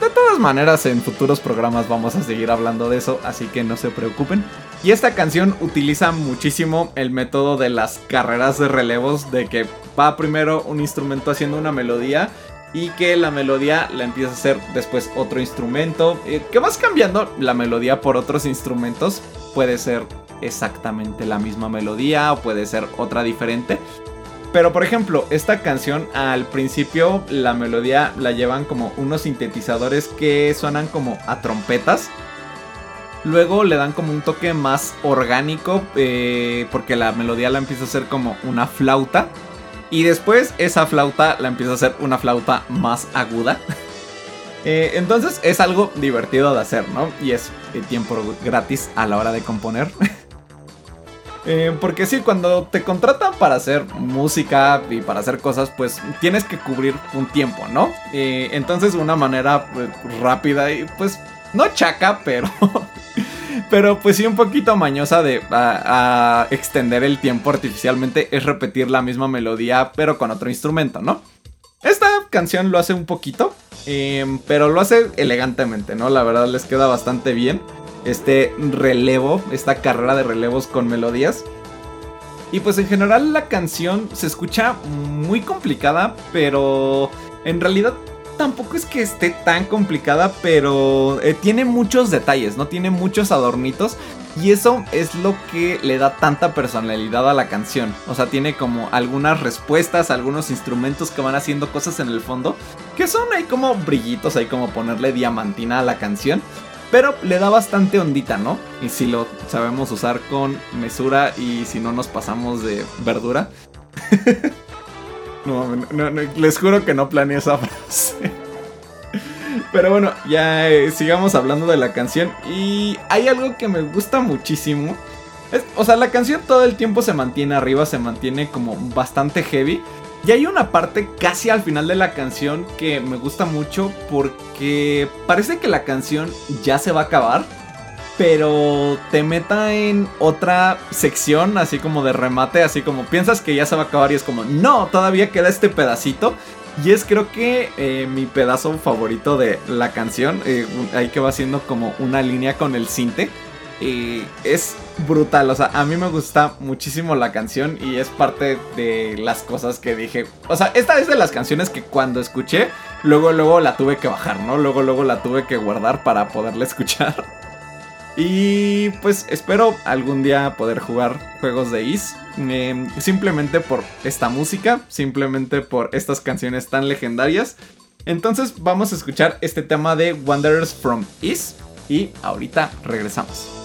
De todas maneras, en futuros programas vamos a seguir hablando de eso, así que no se preocupen. Y esta canción utiliza muchísimo el método de las carreras de relevos, de que va primero un instrumento haciendo una melodía y que la melodía la empieza a hacer después otro instrumento, eh, que vas cambiando la melodía por otros instrumentos, puede ser exactamente la misma melodía o puede ser otra diferente. Pero por ejemplo, esta canción al principio la melodía la llevan como unos sintetizadores que suenan como a trompetas. Luego le dan como un toque más orgánico eh, porque la melodía la empieza a hacer como una flauta. Y después esa flauta la empieza a hacer una flauta más aguda. Eh, entonces es algo divertido de hacer, ¿no? Y es tiempo gratis a la hora de componer. Eh, porque sí, cuando te contratan para hacer música y para hacer cosas, pues tienes que cubrir un tiempo, ¿no? Eh, entonces una manera pues, rápida y pues no chaca, pero... pero pues sí un poquito mañosa de extender el tiempo artificialmente es repetir la misma melodía pero con otro instrumento, ¿no? Esta canción lo hace un poquito, em, pero lo hace elegantemente, ¿no? La verdad les queda bastante bien este relevo, esta carrera de relevos con melodías. Y pues en general la canción se escucha muy complicada, pero en realidad tampoco es que esté tan complicada, pero eh, tiene muchos detalles, ¿no? Tiene muchos adornitos. Y eso es lo que le da tanta personalidad a la canción. O sea, tiene como algunas respuestas, algunos instrumentos que van haciendo cosas en el fondo. Que son ahí como brillitos, ahí como ponerle diamantina a la canción. Pero le da bastante ondita, ¿no? Y si lo sabemos usar con mesura y si no nos pasamos de verdura. no, no, les juro que no planeé esa frase. Pero bueno, ya eh, sigamos hablando de la canción. Y hay algo que me gusta muchísimo. o sea, la canción todo el tiempo se mantiene arriba, se mantiene como bastante heavy. Y hay una parte casi al final de la canción que me gusta mucho porque parece que la canción ya se va a acabar, pero te meta en otra sección, así como de remate, así como piensas que ya se va a acabar y es como, no, todavía queda este pedacito. Y es creo que eh, mi pedazo favorito de la canción, eh, ahí que va haciendo como una línea con el cinte es brutal, o sea, a mí me gusta muchísimo la canción y es parte de las cosas que dije. O sea, esta es de las canciones que cuando escuché, luego, luego la tuve que bajar, ¿no? Luego, luego la tuve que guardar para poderla escuchar. Y pues espero algún día poder jugar juegos de Is. Em, simplemente por esta música, simplemente por estas canciones tan legendarias. Entonces vamos a escuchar este tema de Wanderers from Is y ahorita regresamos.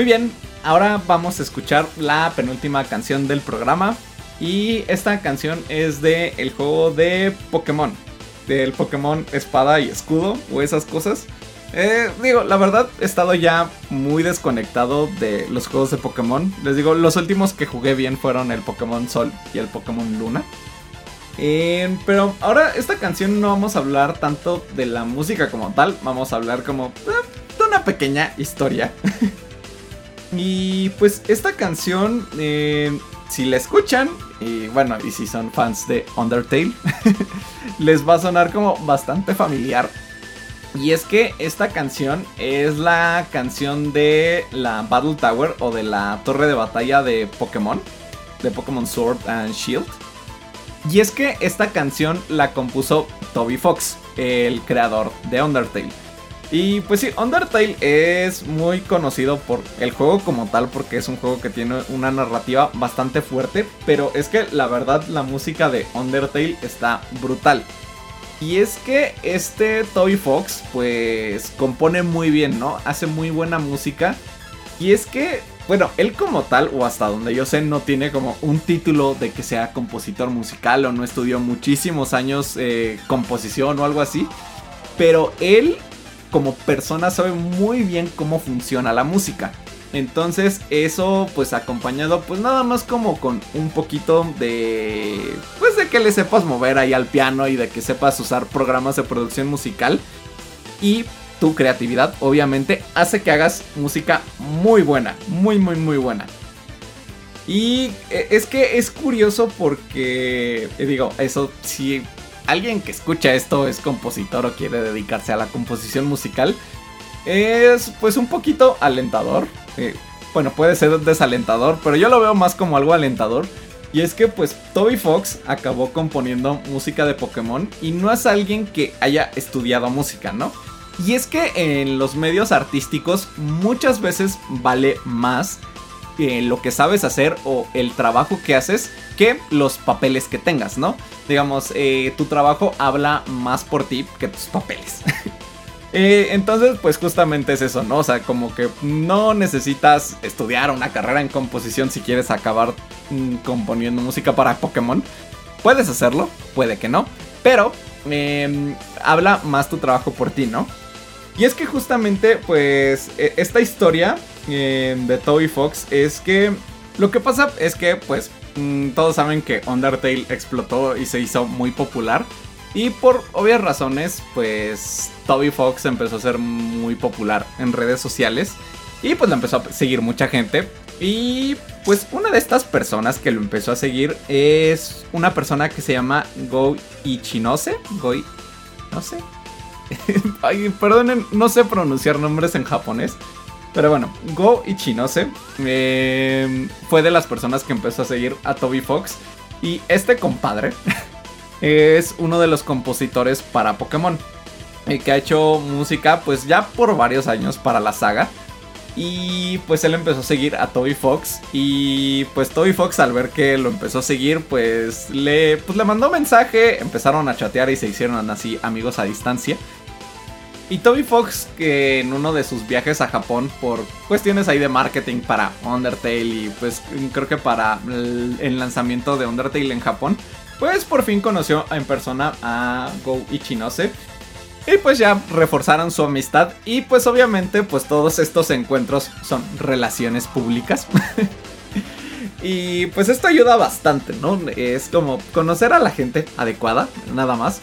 Muy bien, ahora vamos a escuchar la penúltima canción del programa. Y esta canción es de el juego de Pokémon. Del Pokémon Espada y Escudo o esas cosas. Eh, digo, la verdad he estado ya muy desconectado de los juegos de Pokémon. Les digo, los últimos que jugué bien fueron el Pokémon Sol y el Pokémon Luna. Eh, pero ahora esta canción no vamos a hablar tanto de la música como tal, vamos a hablar como eh, de una pequeña historia. y pues esta canción, si la escuchan, y bueno, y si son fans de Undertale, les va a sonar como bastante familiar y es que esta canción es la canción de la Battle Tower o de la torre de batalla de Pokémon, de Pokémon Sword and Shield. Y es que esta canción la compuso Toby Fox, el creador de Undertale. Y pues sí, Undertale es muy conocido por el juego como tal porque es un juego que tiene una narrativa bastante fuerte, pero es que la verdad la música de Undertale está brutal. Y es que este Toby Fox, pues, compone muy bien, ¿no? Hace muy buena música. Y es que, bueno, él como tal, o hasta donde yo sé, no tiene como un título de que sea compositor musical o no estudió muchísimos años eh, composición o algo así. Pero él, como persona, sabe muy bien cómo funciona la música. Entonces eso pues acompañado pues nada más como con un poquito de pues de que le sepas mover ahí al piano y de que sepas usar programas de producción musical y tu creatividad obviamente hace que hagas música muy buena, muy muy muy buena. Y e, es que es curioso porque eh, digo, eso si alguien que escucha esto es compositor o quiere dedicarse a la composición musical, es pues un poquito alentador. Eh, bueno, puede ser desalentador, pero yo lo veo más como algo alentador. Y es que pues Toby Fox acabó componiendo música de Pokémon y no es alguien que haya estudiado música, ¿no? Y es que en los medios artísticos muchas veces vale más eh, lo que sabes hacer o el trabajo que haces que los papeles que tengas, ¿no? Digamos, eh, tu trabajo habla más por ti que tus papeles. Eh, entonces, pues justamente es eso, ¿no? O sea, como que no necesitas estudiar una carrera en composición si quieres acabar mm, componiendo música para Pokémon. Puedes hacerlo, puede que no, pero em, habla más tu trabajo por ti, ¿no? Y es que justamente, pues, e, esta historia em, de Toby Fox es que lo que pasa es que, pues, mm, todos saben que Undertale explotó y se hizo muy popular. Y por obvias razones, pues Toby Fox empezó a ser muy popular en redes sociales. Y pues lo empezó a seguir mucha gente. Y pues una de estas personas que lo empezó a seguir es una persona que se llama Go Ichinose. Go no sé. Ay, perdonen, no sé pronunciar nombres en japonés. Pero bueno, Go Ichinose eh, fue de las personas que empezó a seguir a Toby Fox. Y este compadre es uno de los compositores para Pokémon. Eh, que ha hecho música pues ya por varios años para la saga. Y pues él empezó a seguir a Toby Fox. Y pues Toby Fox al ver que lo empezó a seguir pues le, pues, le mandó mensaje. Empezaron a chatear y se hicieron así amigos a distancia. Y Toby Fox, que en uno de sus viajes a Japón por cuestiones ahí de marketing para Undertale y pues creo que para el lanzamiento de Undertale en Japón, pues por fin conoció en persona a Go Ichinose. Y pues ya reforzaron su amistad y pues obviamente pues todos estos encuentros son relaciones públicas. y pues esto ayuda bastante, ¿no? Es como conocer a la gente adecuada, nada más.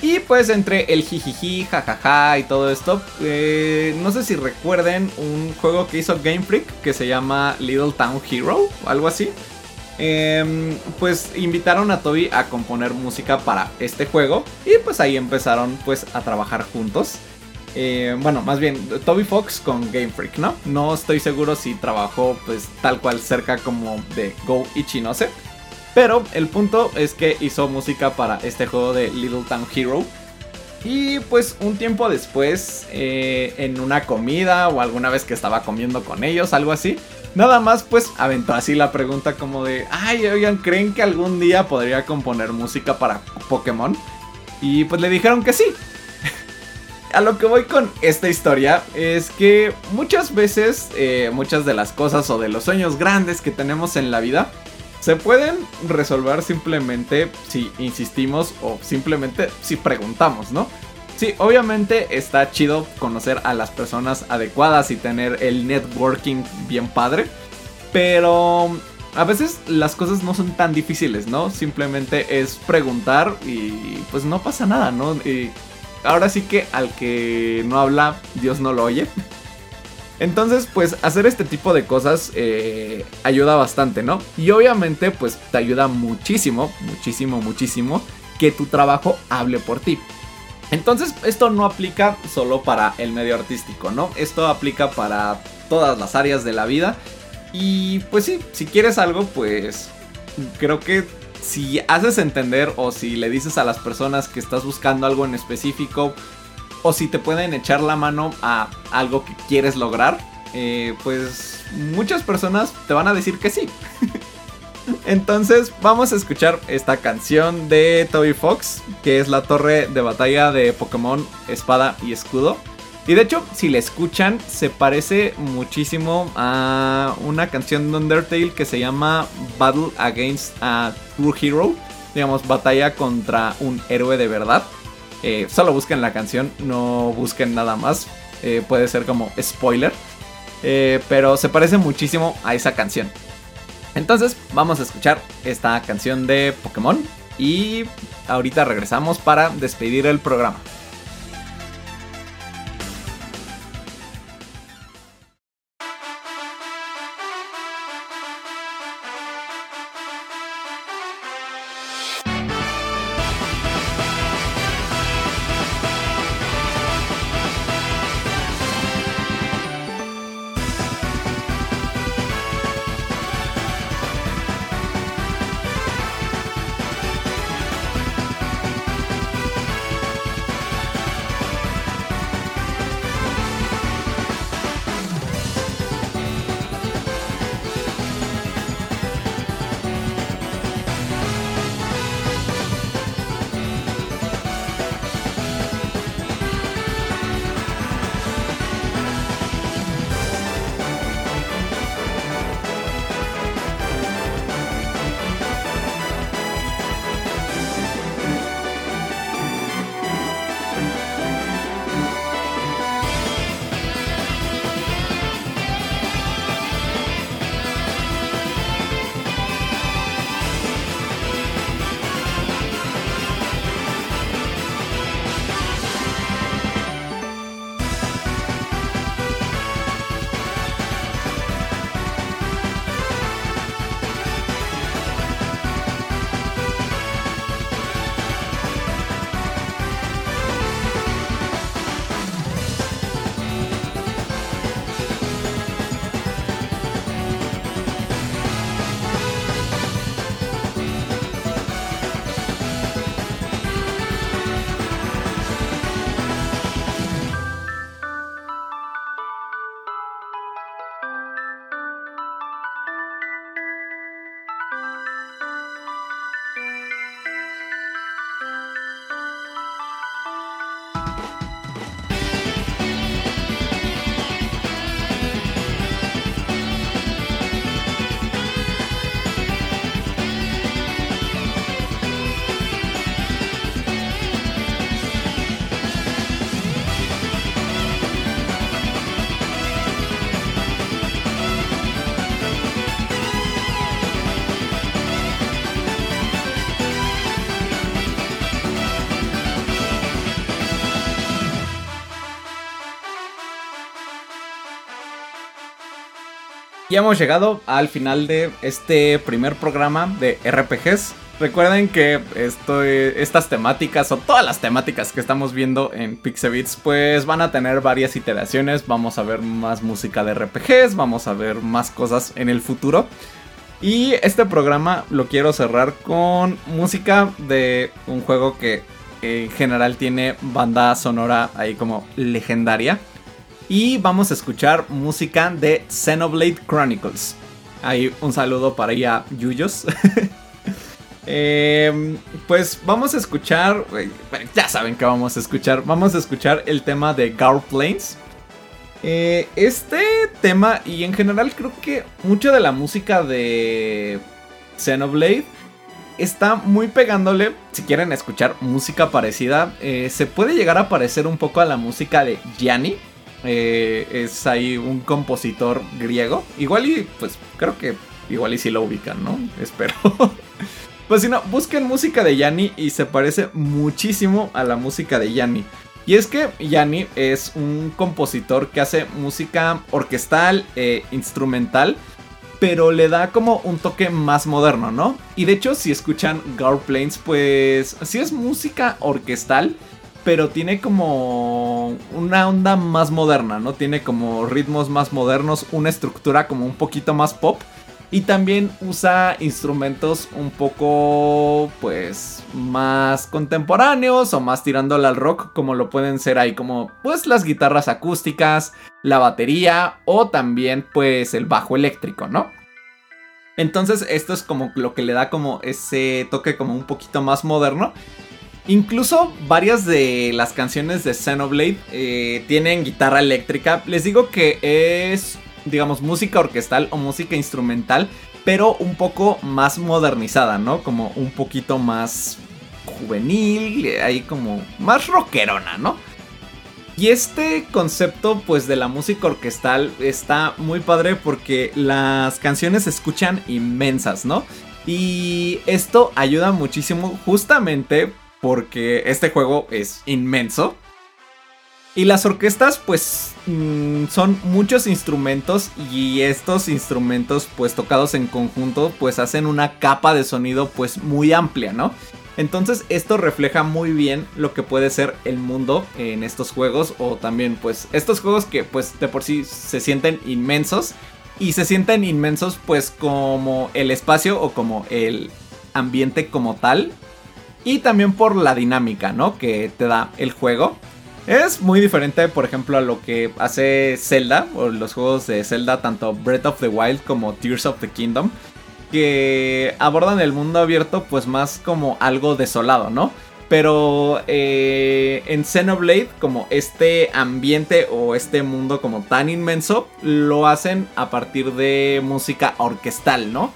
Y pues entre el jijiji, jajaja y todo esto, eh, no sé si recuerden un juego que hizo Game Freak que se llama Little Town Hero o algo así. Em, pues invitaron a Toby a componer música para este juego y pues ahí empezaron pues a trabajar juntos. Em, bueno, más bien Toby Fox con Game Freak, ¿no? No estoy seguro si trabajó pues tal cual cerca como de Go Ichinose. Pero el punto es que hizo música para este juego de Little Town Hero. Y pues un tiempo después, eh, en una comida o alguna vez que estaba comiendo con ellos, algo así, Nada más pues aventó así la pregunta como de, ay, oigan, ¿creen que algún día podría componer música para Pokémon? Y pues le dijeron que sí. a lo que voy con esta historia es que muchas veces eh, muchas de las cosas o de los sueños grandes que tenemos en la vida se pueden resolver simplemente si insistimos o simplemente si preguntamos, ¿no? Sí, obviamente está chido conocer a las personas adecuadas y tener el networking bien padre, pero a veces las cosas no son tan difíciles, ¿no? Simplemente es preguntar y pues no pasa nada, ¿no? Y ahora sí que al que no habla, Dios no lo oye. Entonces, pues hacer este tipo de cosas eh, ayuda bastante, ¿no? Y obviamente, pues te ayuda muchísimo, muchísimo, muchísimo que tu trabajo hable por ti. Entonces, esto no aplica solo para el medio artístico, ¿no? Esto aplica para todas las áreas de la vida. Y pues sí, si quieres algo, pues creo que si haces entender o si le dices a las personas que estás buscando algo en específico, o si te pueden echar la mano a algo que quieres lograr, eh, pues muchas personas te van a decir que sí. Entonces vamos a escuchar esta canción de Toby Fox, que es la torre de batalla de Pokémon Espada y Escudo. Y de hecho, si la escuchan, se parece muchísimo a una canción de Undertale que se llama Battle Against a True Hero. Digamos, batalla contra un héroe de verdad. Eh, solo busquen la canción, no busquen nada más. Eh, puede ser como spoiler. Eh, pero se parece muchísimo a esa canción. Entonces vamos a escuchar esta canción de Pokémon. Y ahorita regresamos para despedir el programa. Ya hemos llegado al final de este primer programa de RPGs. Recuerden que estas temáticas o todas las temáticas que estamos viendo en Pixabits pues van a tener varias iteraciones. Vamos a ver más música de RPGs, vamos a ver más cosas en el futuro. Y este programa lo quiero cerrar con música de un juego que en general tiene banda sonora ahí como legendaria. Y vamos a escuchar música de Xenoblade Chronicles. Ahí un saludo para ella, Yuyos. Eh, pues vamos a escuchar, ya saben que vamos a escuchar, vamos a escuchar el tema de Gar Plains. Eh, este tema y en general creo que mucho de la música de Xenoblade está muy pegándole. Si quieren escuchar música parecida, eh, se puede llegar a parecer un poco a la música de Gianni. Eh, es ahí un compositor griego. Igual y pues creo que igual y si lo ubican, ¿no? Espero. Pues si no, busquen música de Yanni y se parece muchísimo a la música de Yanni. Y es que Yanni es un compositor que hace música orquestal, e instrumental, pero le da como un toque más moderno, ¿no? Y de hecho, si escuchan Gar Plains, pues sí es música orquestal, pero tiene como una onda más moderna, ¿no? Tiene como ritmos más modernos, una estructura como un poquito más pop. Y también usa instrumentos un poco, pues, más contemporáneos o más tirándole al rock, como lo pueden ser ahí, como, pues, las guitarras acústicas, la batería o también, pues, el bajo eléctrico, ¿no? Entonces, esto es como lo que le da como ese toque como un poquito más moderno. Incluso varias de las canciones de Xenoblade eh, tienen guitarra eléctrica. Les digo que es digamos, música orquestal o música instrumental, pero un poco más modernizada, ¿no? Como un poquito más juvenil, ahí como más rockerona, ¿no? Y este concepto pues de la música orquestal está muy padre porque las canciones se escuchan inmensas, ¿no? Y esto ayuda muchísimo justamente porque este juego es inmenso. Y las orquestas pues mm, son muchos instrumentos y estos instrumentos pues tocados en conjunto pues hacen una capa de sonido pues muy amplia, ¿no? Entonces esto refleja muy bien lo que puede ser el mundo en estos juegos o también pues estos juegos que pues de por sí se sienten inmensos y se sienten inmensos pues como el espacio o como el ambiente como tal y también por la dinámica, ¿no? Que te da el juego. Es muy diferente, por ejemplo, a lo que hace Zelda, o los juegos de Zelda, tanto Breath of the Wild como Tears of the Kingdom, que abordan el mundo abierto pues más como algo desolado, ¿no? Pero eh, en Xenoblade, como este ambiente o este mundo como tan inmenso, lo hacen a partir de música orquestal, ¿no?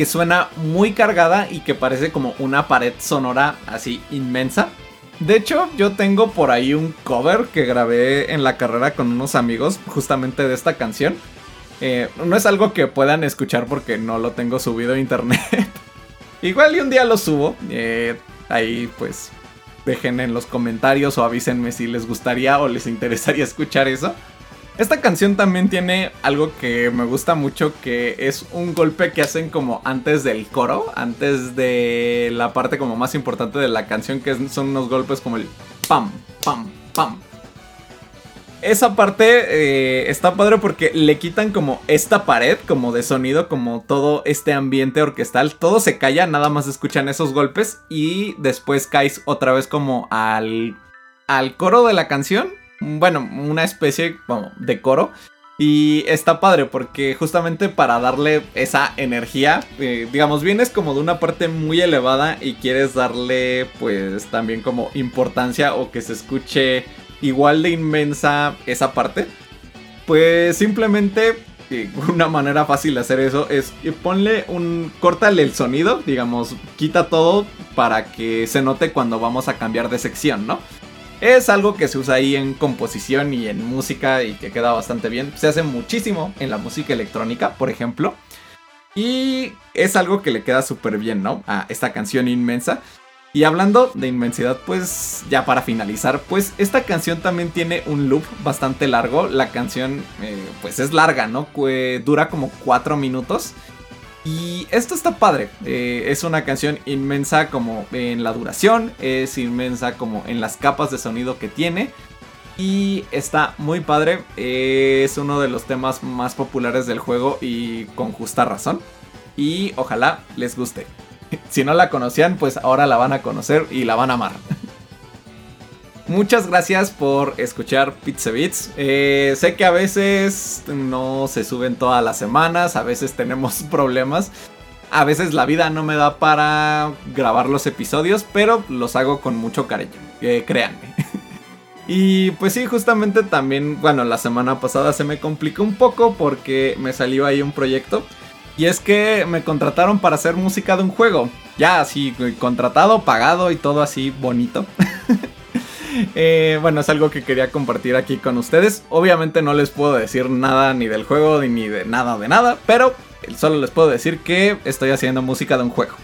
Que suena muy cargada y que parece como una pared sonora así inmensa. De hecho, yo tengo por ahí un cover que grabé en la carrera con unos amigos justamente de esta canción. Eh, no es algo que puedan escuchar porque no lo tengo subido a internet. Igual y un día lo subo. Eh, ahí pues dejen en los comentarios o avísenme si les gustaría o les interesaría escuchar eso. Esta canción también tiene algo que me gusta mucho, que es un golpe que hacen como antes del coro, antes de la parte como más importante de la canción, que son unos golpes como el pam, pam, pam. Esa parte eh, está padre porque le quitan como esta pared, como de sonido, como todo este ambiente orquestal. Todo se calla, nada más escuchan esos golpes y después caes otra vez como al, al coro de la canción bueno, una especie de coro. Y está padre porque justamente para darle esa energía, eh, digamos, vienes como de una parte muy elevada y quieres darle pues también como importancia o que se escuche igual de inmensa esa parte. Pues simplemente eh, una manera fácil de hacer eso es ponle un, córtale el sonido, digamos, quita todo para que se note cuando vamos a cambiar de sección, ¿no? Es algo que se usa ahí en composición y en música y que queda bastante bien. Se hace muchísimo en la música electrónica, por ejemplo. Y es algo que le queda súper bien, ¿no? A esta canción inmensa. Y hablando de inmensidad, pues ya para finalizar, pues esta canción también tiene un loop bastante largo. La canción, eh, pues es larga, ¿no? dura como 4 minutos. Y esto está padre. Eh, es una canción inmensa como en la duración, es inmensa como en las capas de sonido que tiene. Y está muy padre. es uno de los temas más populares del juego y con justa razón. Y ojalá les guste. si no la conocían, pues ahora la van a conocer y la van a amar. Muchas gracias por escuchar Pizza Beats. Eh, sé que a veces no se suben todas las semanas, a veces tenemos problemas. A veces la vida no me da para grabar los episodios, pero los hago con mucho cariño, eh, créanme. y pues sí, justamente también, bueno, la semana pasada se me complicó un poco porque me salió ahí un proyecto. Y es que me contrataron para hacer música de un juego. Ya así, contratado, pagado y todo así bonito. Eh, bueno, es algo que quería compartir aquí con ustedes. Obviamente no les puedo decir nada ni del juego ni de nada de nada, pero solo les puedo decir que estoy haciendo música de un juego.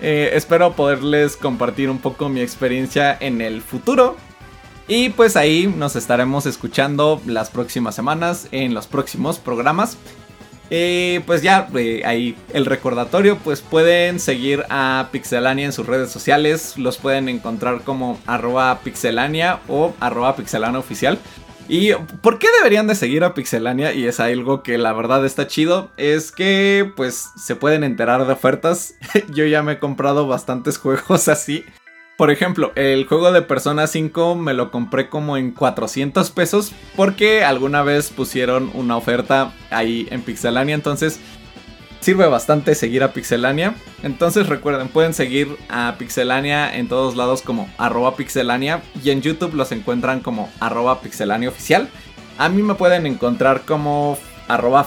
Eh, espero poderles compartir un poco mi experiencia en el futuro. Y pues ahí nos estaremos escuchando las próximas semanas en los próximos programas. Eh, pues ya, eh, ahí el recordatorio, pues pueden seguir a Pixelania en sus redes sociales, los pueden encontrar como arroba pixelania o arroba pixelania oficial. ¿Y por qué deberían de seguir a Pixelania? Y es algo que la verdad está chido. Es que pues se pueden enterar de ofertas. Yo ya me he comprado bastantes juegos así. Por ejemplo, el juego de Persona 5 me lo compré como en 400 pesos porque alguna vez pusieron una oferta ahí en Pixelania. Entonces sirve bastante seguir a Pixelania. Entonces recuerden, pueden seguir a Pixelania en todos lados como arroba pixelania y en YouTube los encuentran como arroba pixelania oficial. A mí me pueden encontrar como arroba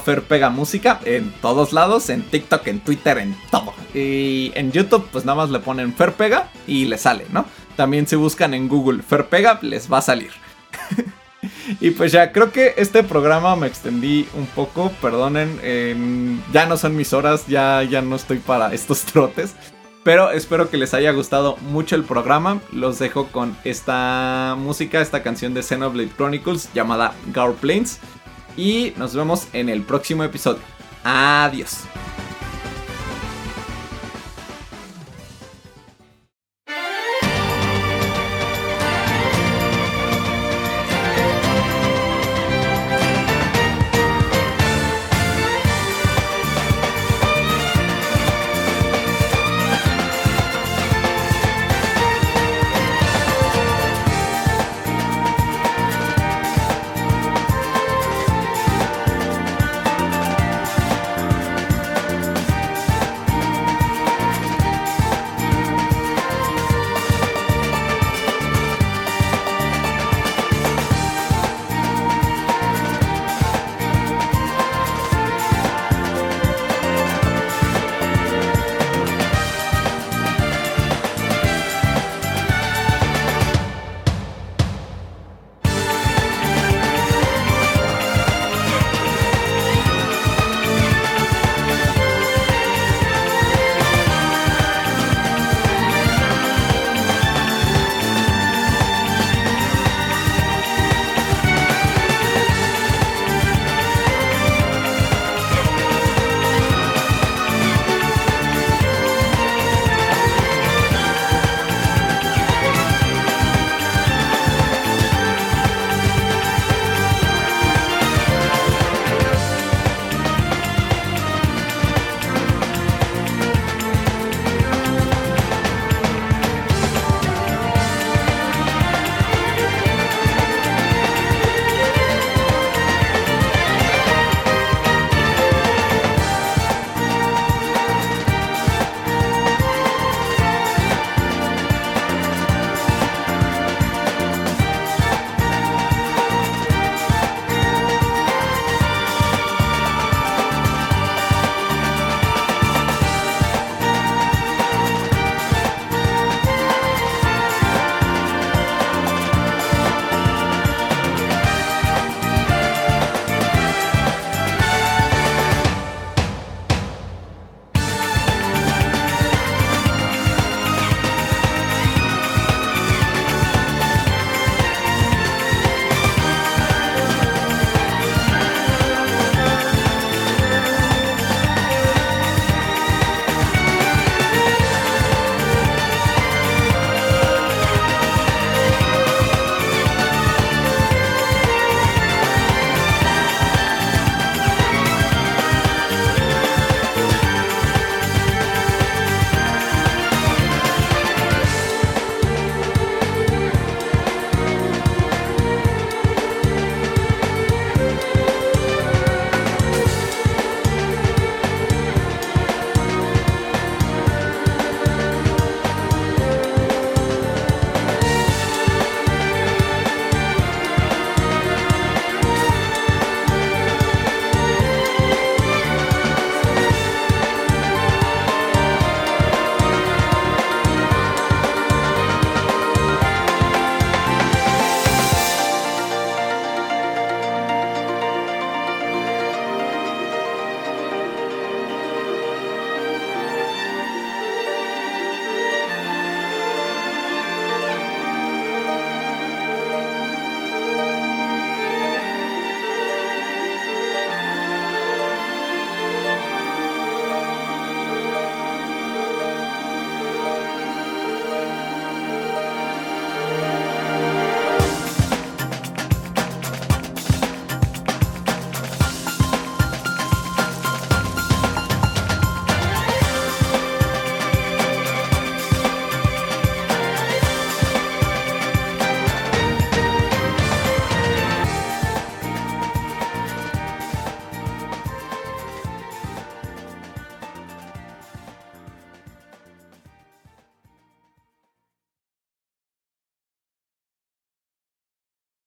Música en todos lados, en TikTok, en Twitter, en todo. Y en YouTube pues nada más le ponen Ferpega y le sale, ¿no? También si buscan en Google Ferpega les va a salir. y pues ya, creo que este programa me extendí un poco, perdonen, ya no son mis horas, ya, ya no estoy para estos trotes. Pero espero que les haya gustado mucho el programa. Los dejo con esta música, esta canción de Xenoblade Chronicles llamada Gar Plains y nos vemos en el próximo episodio. Adiós.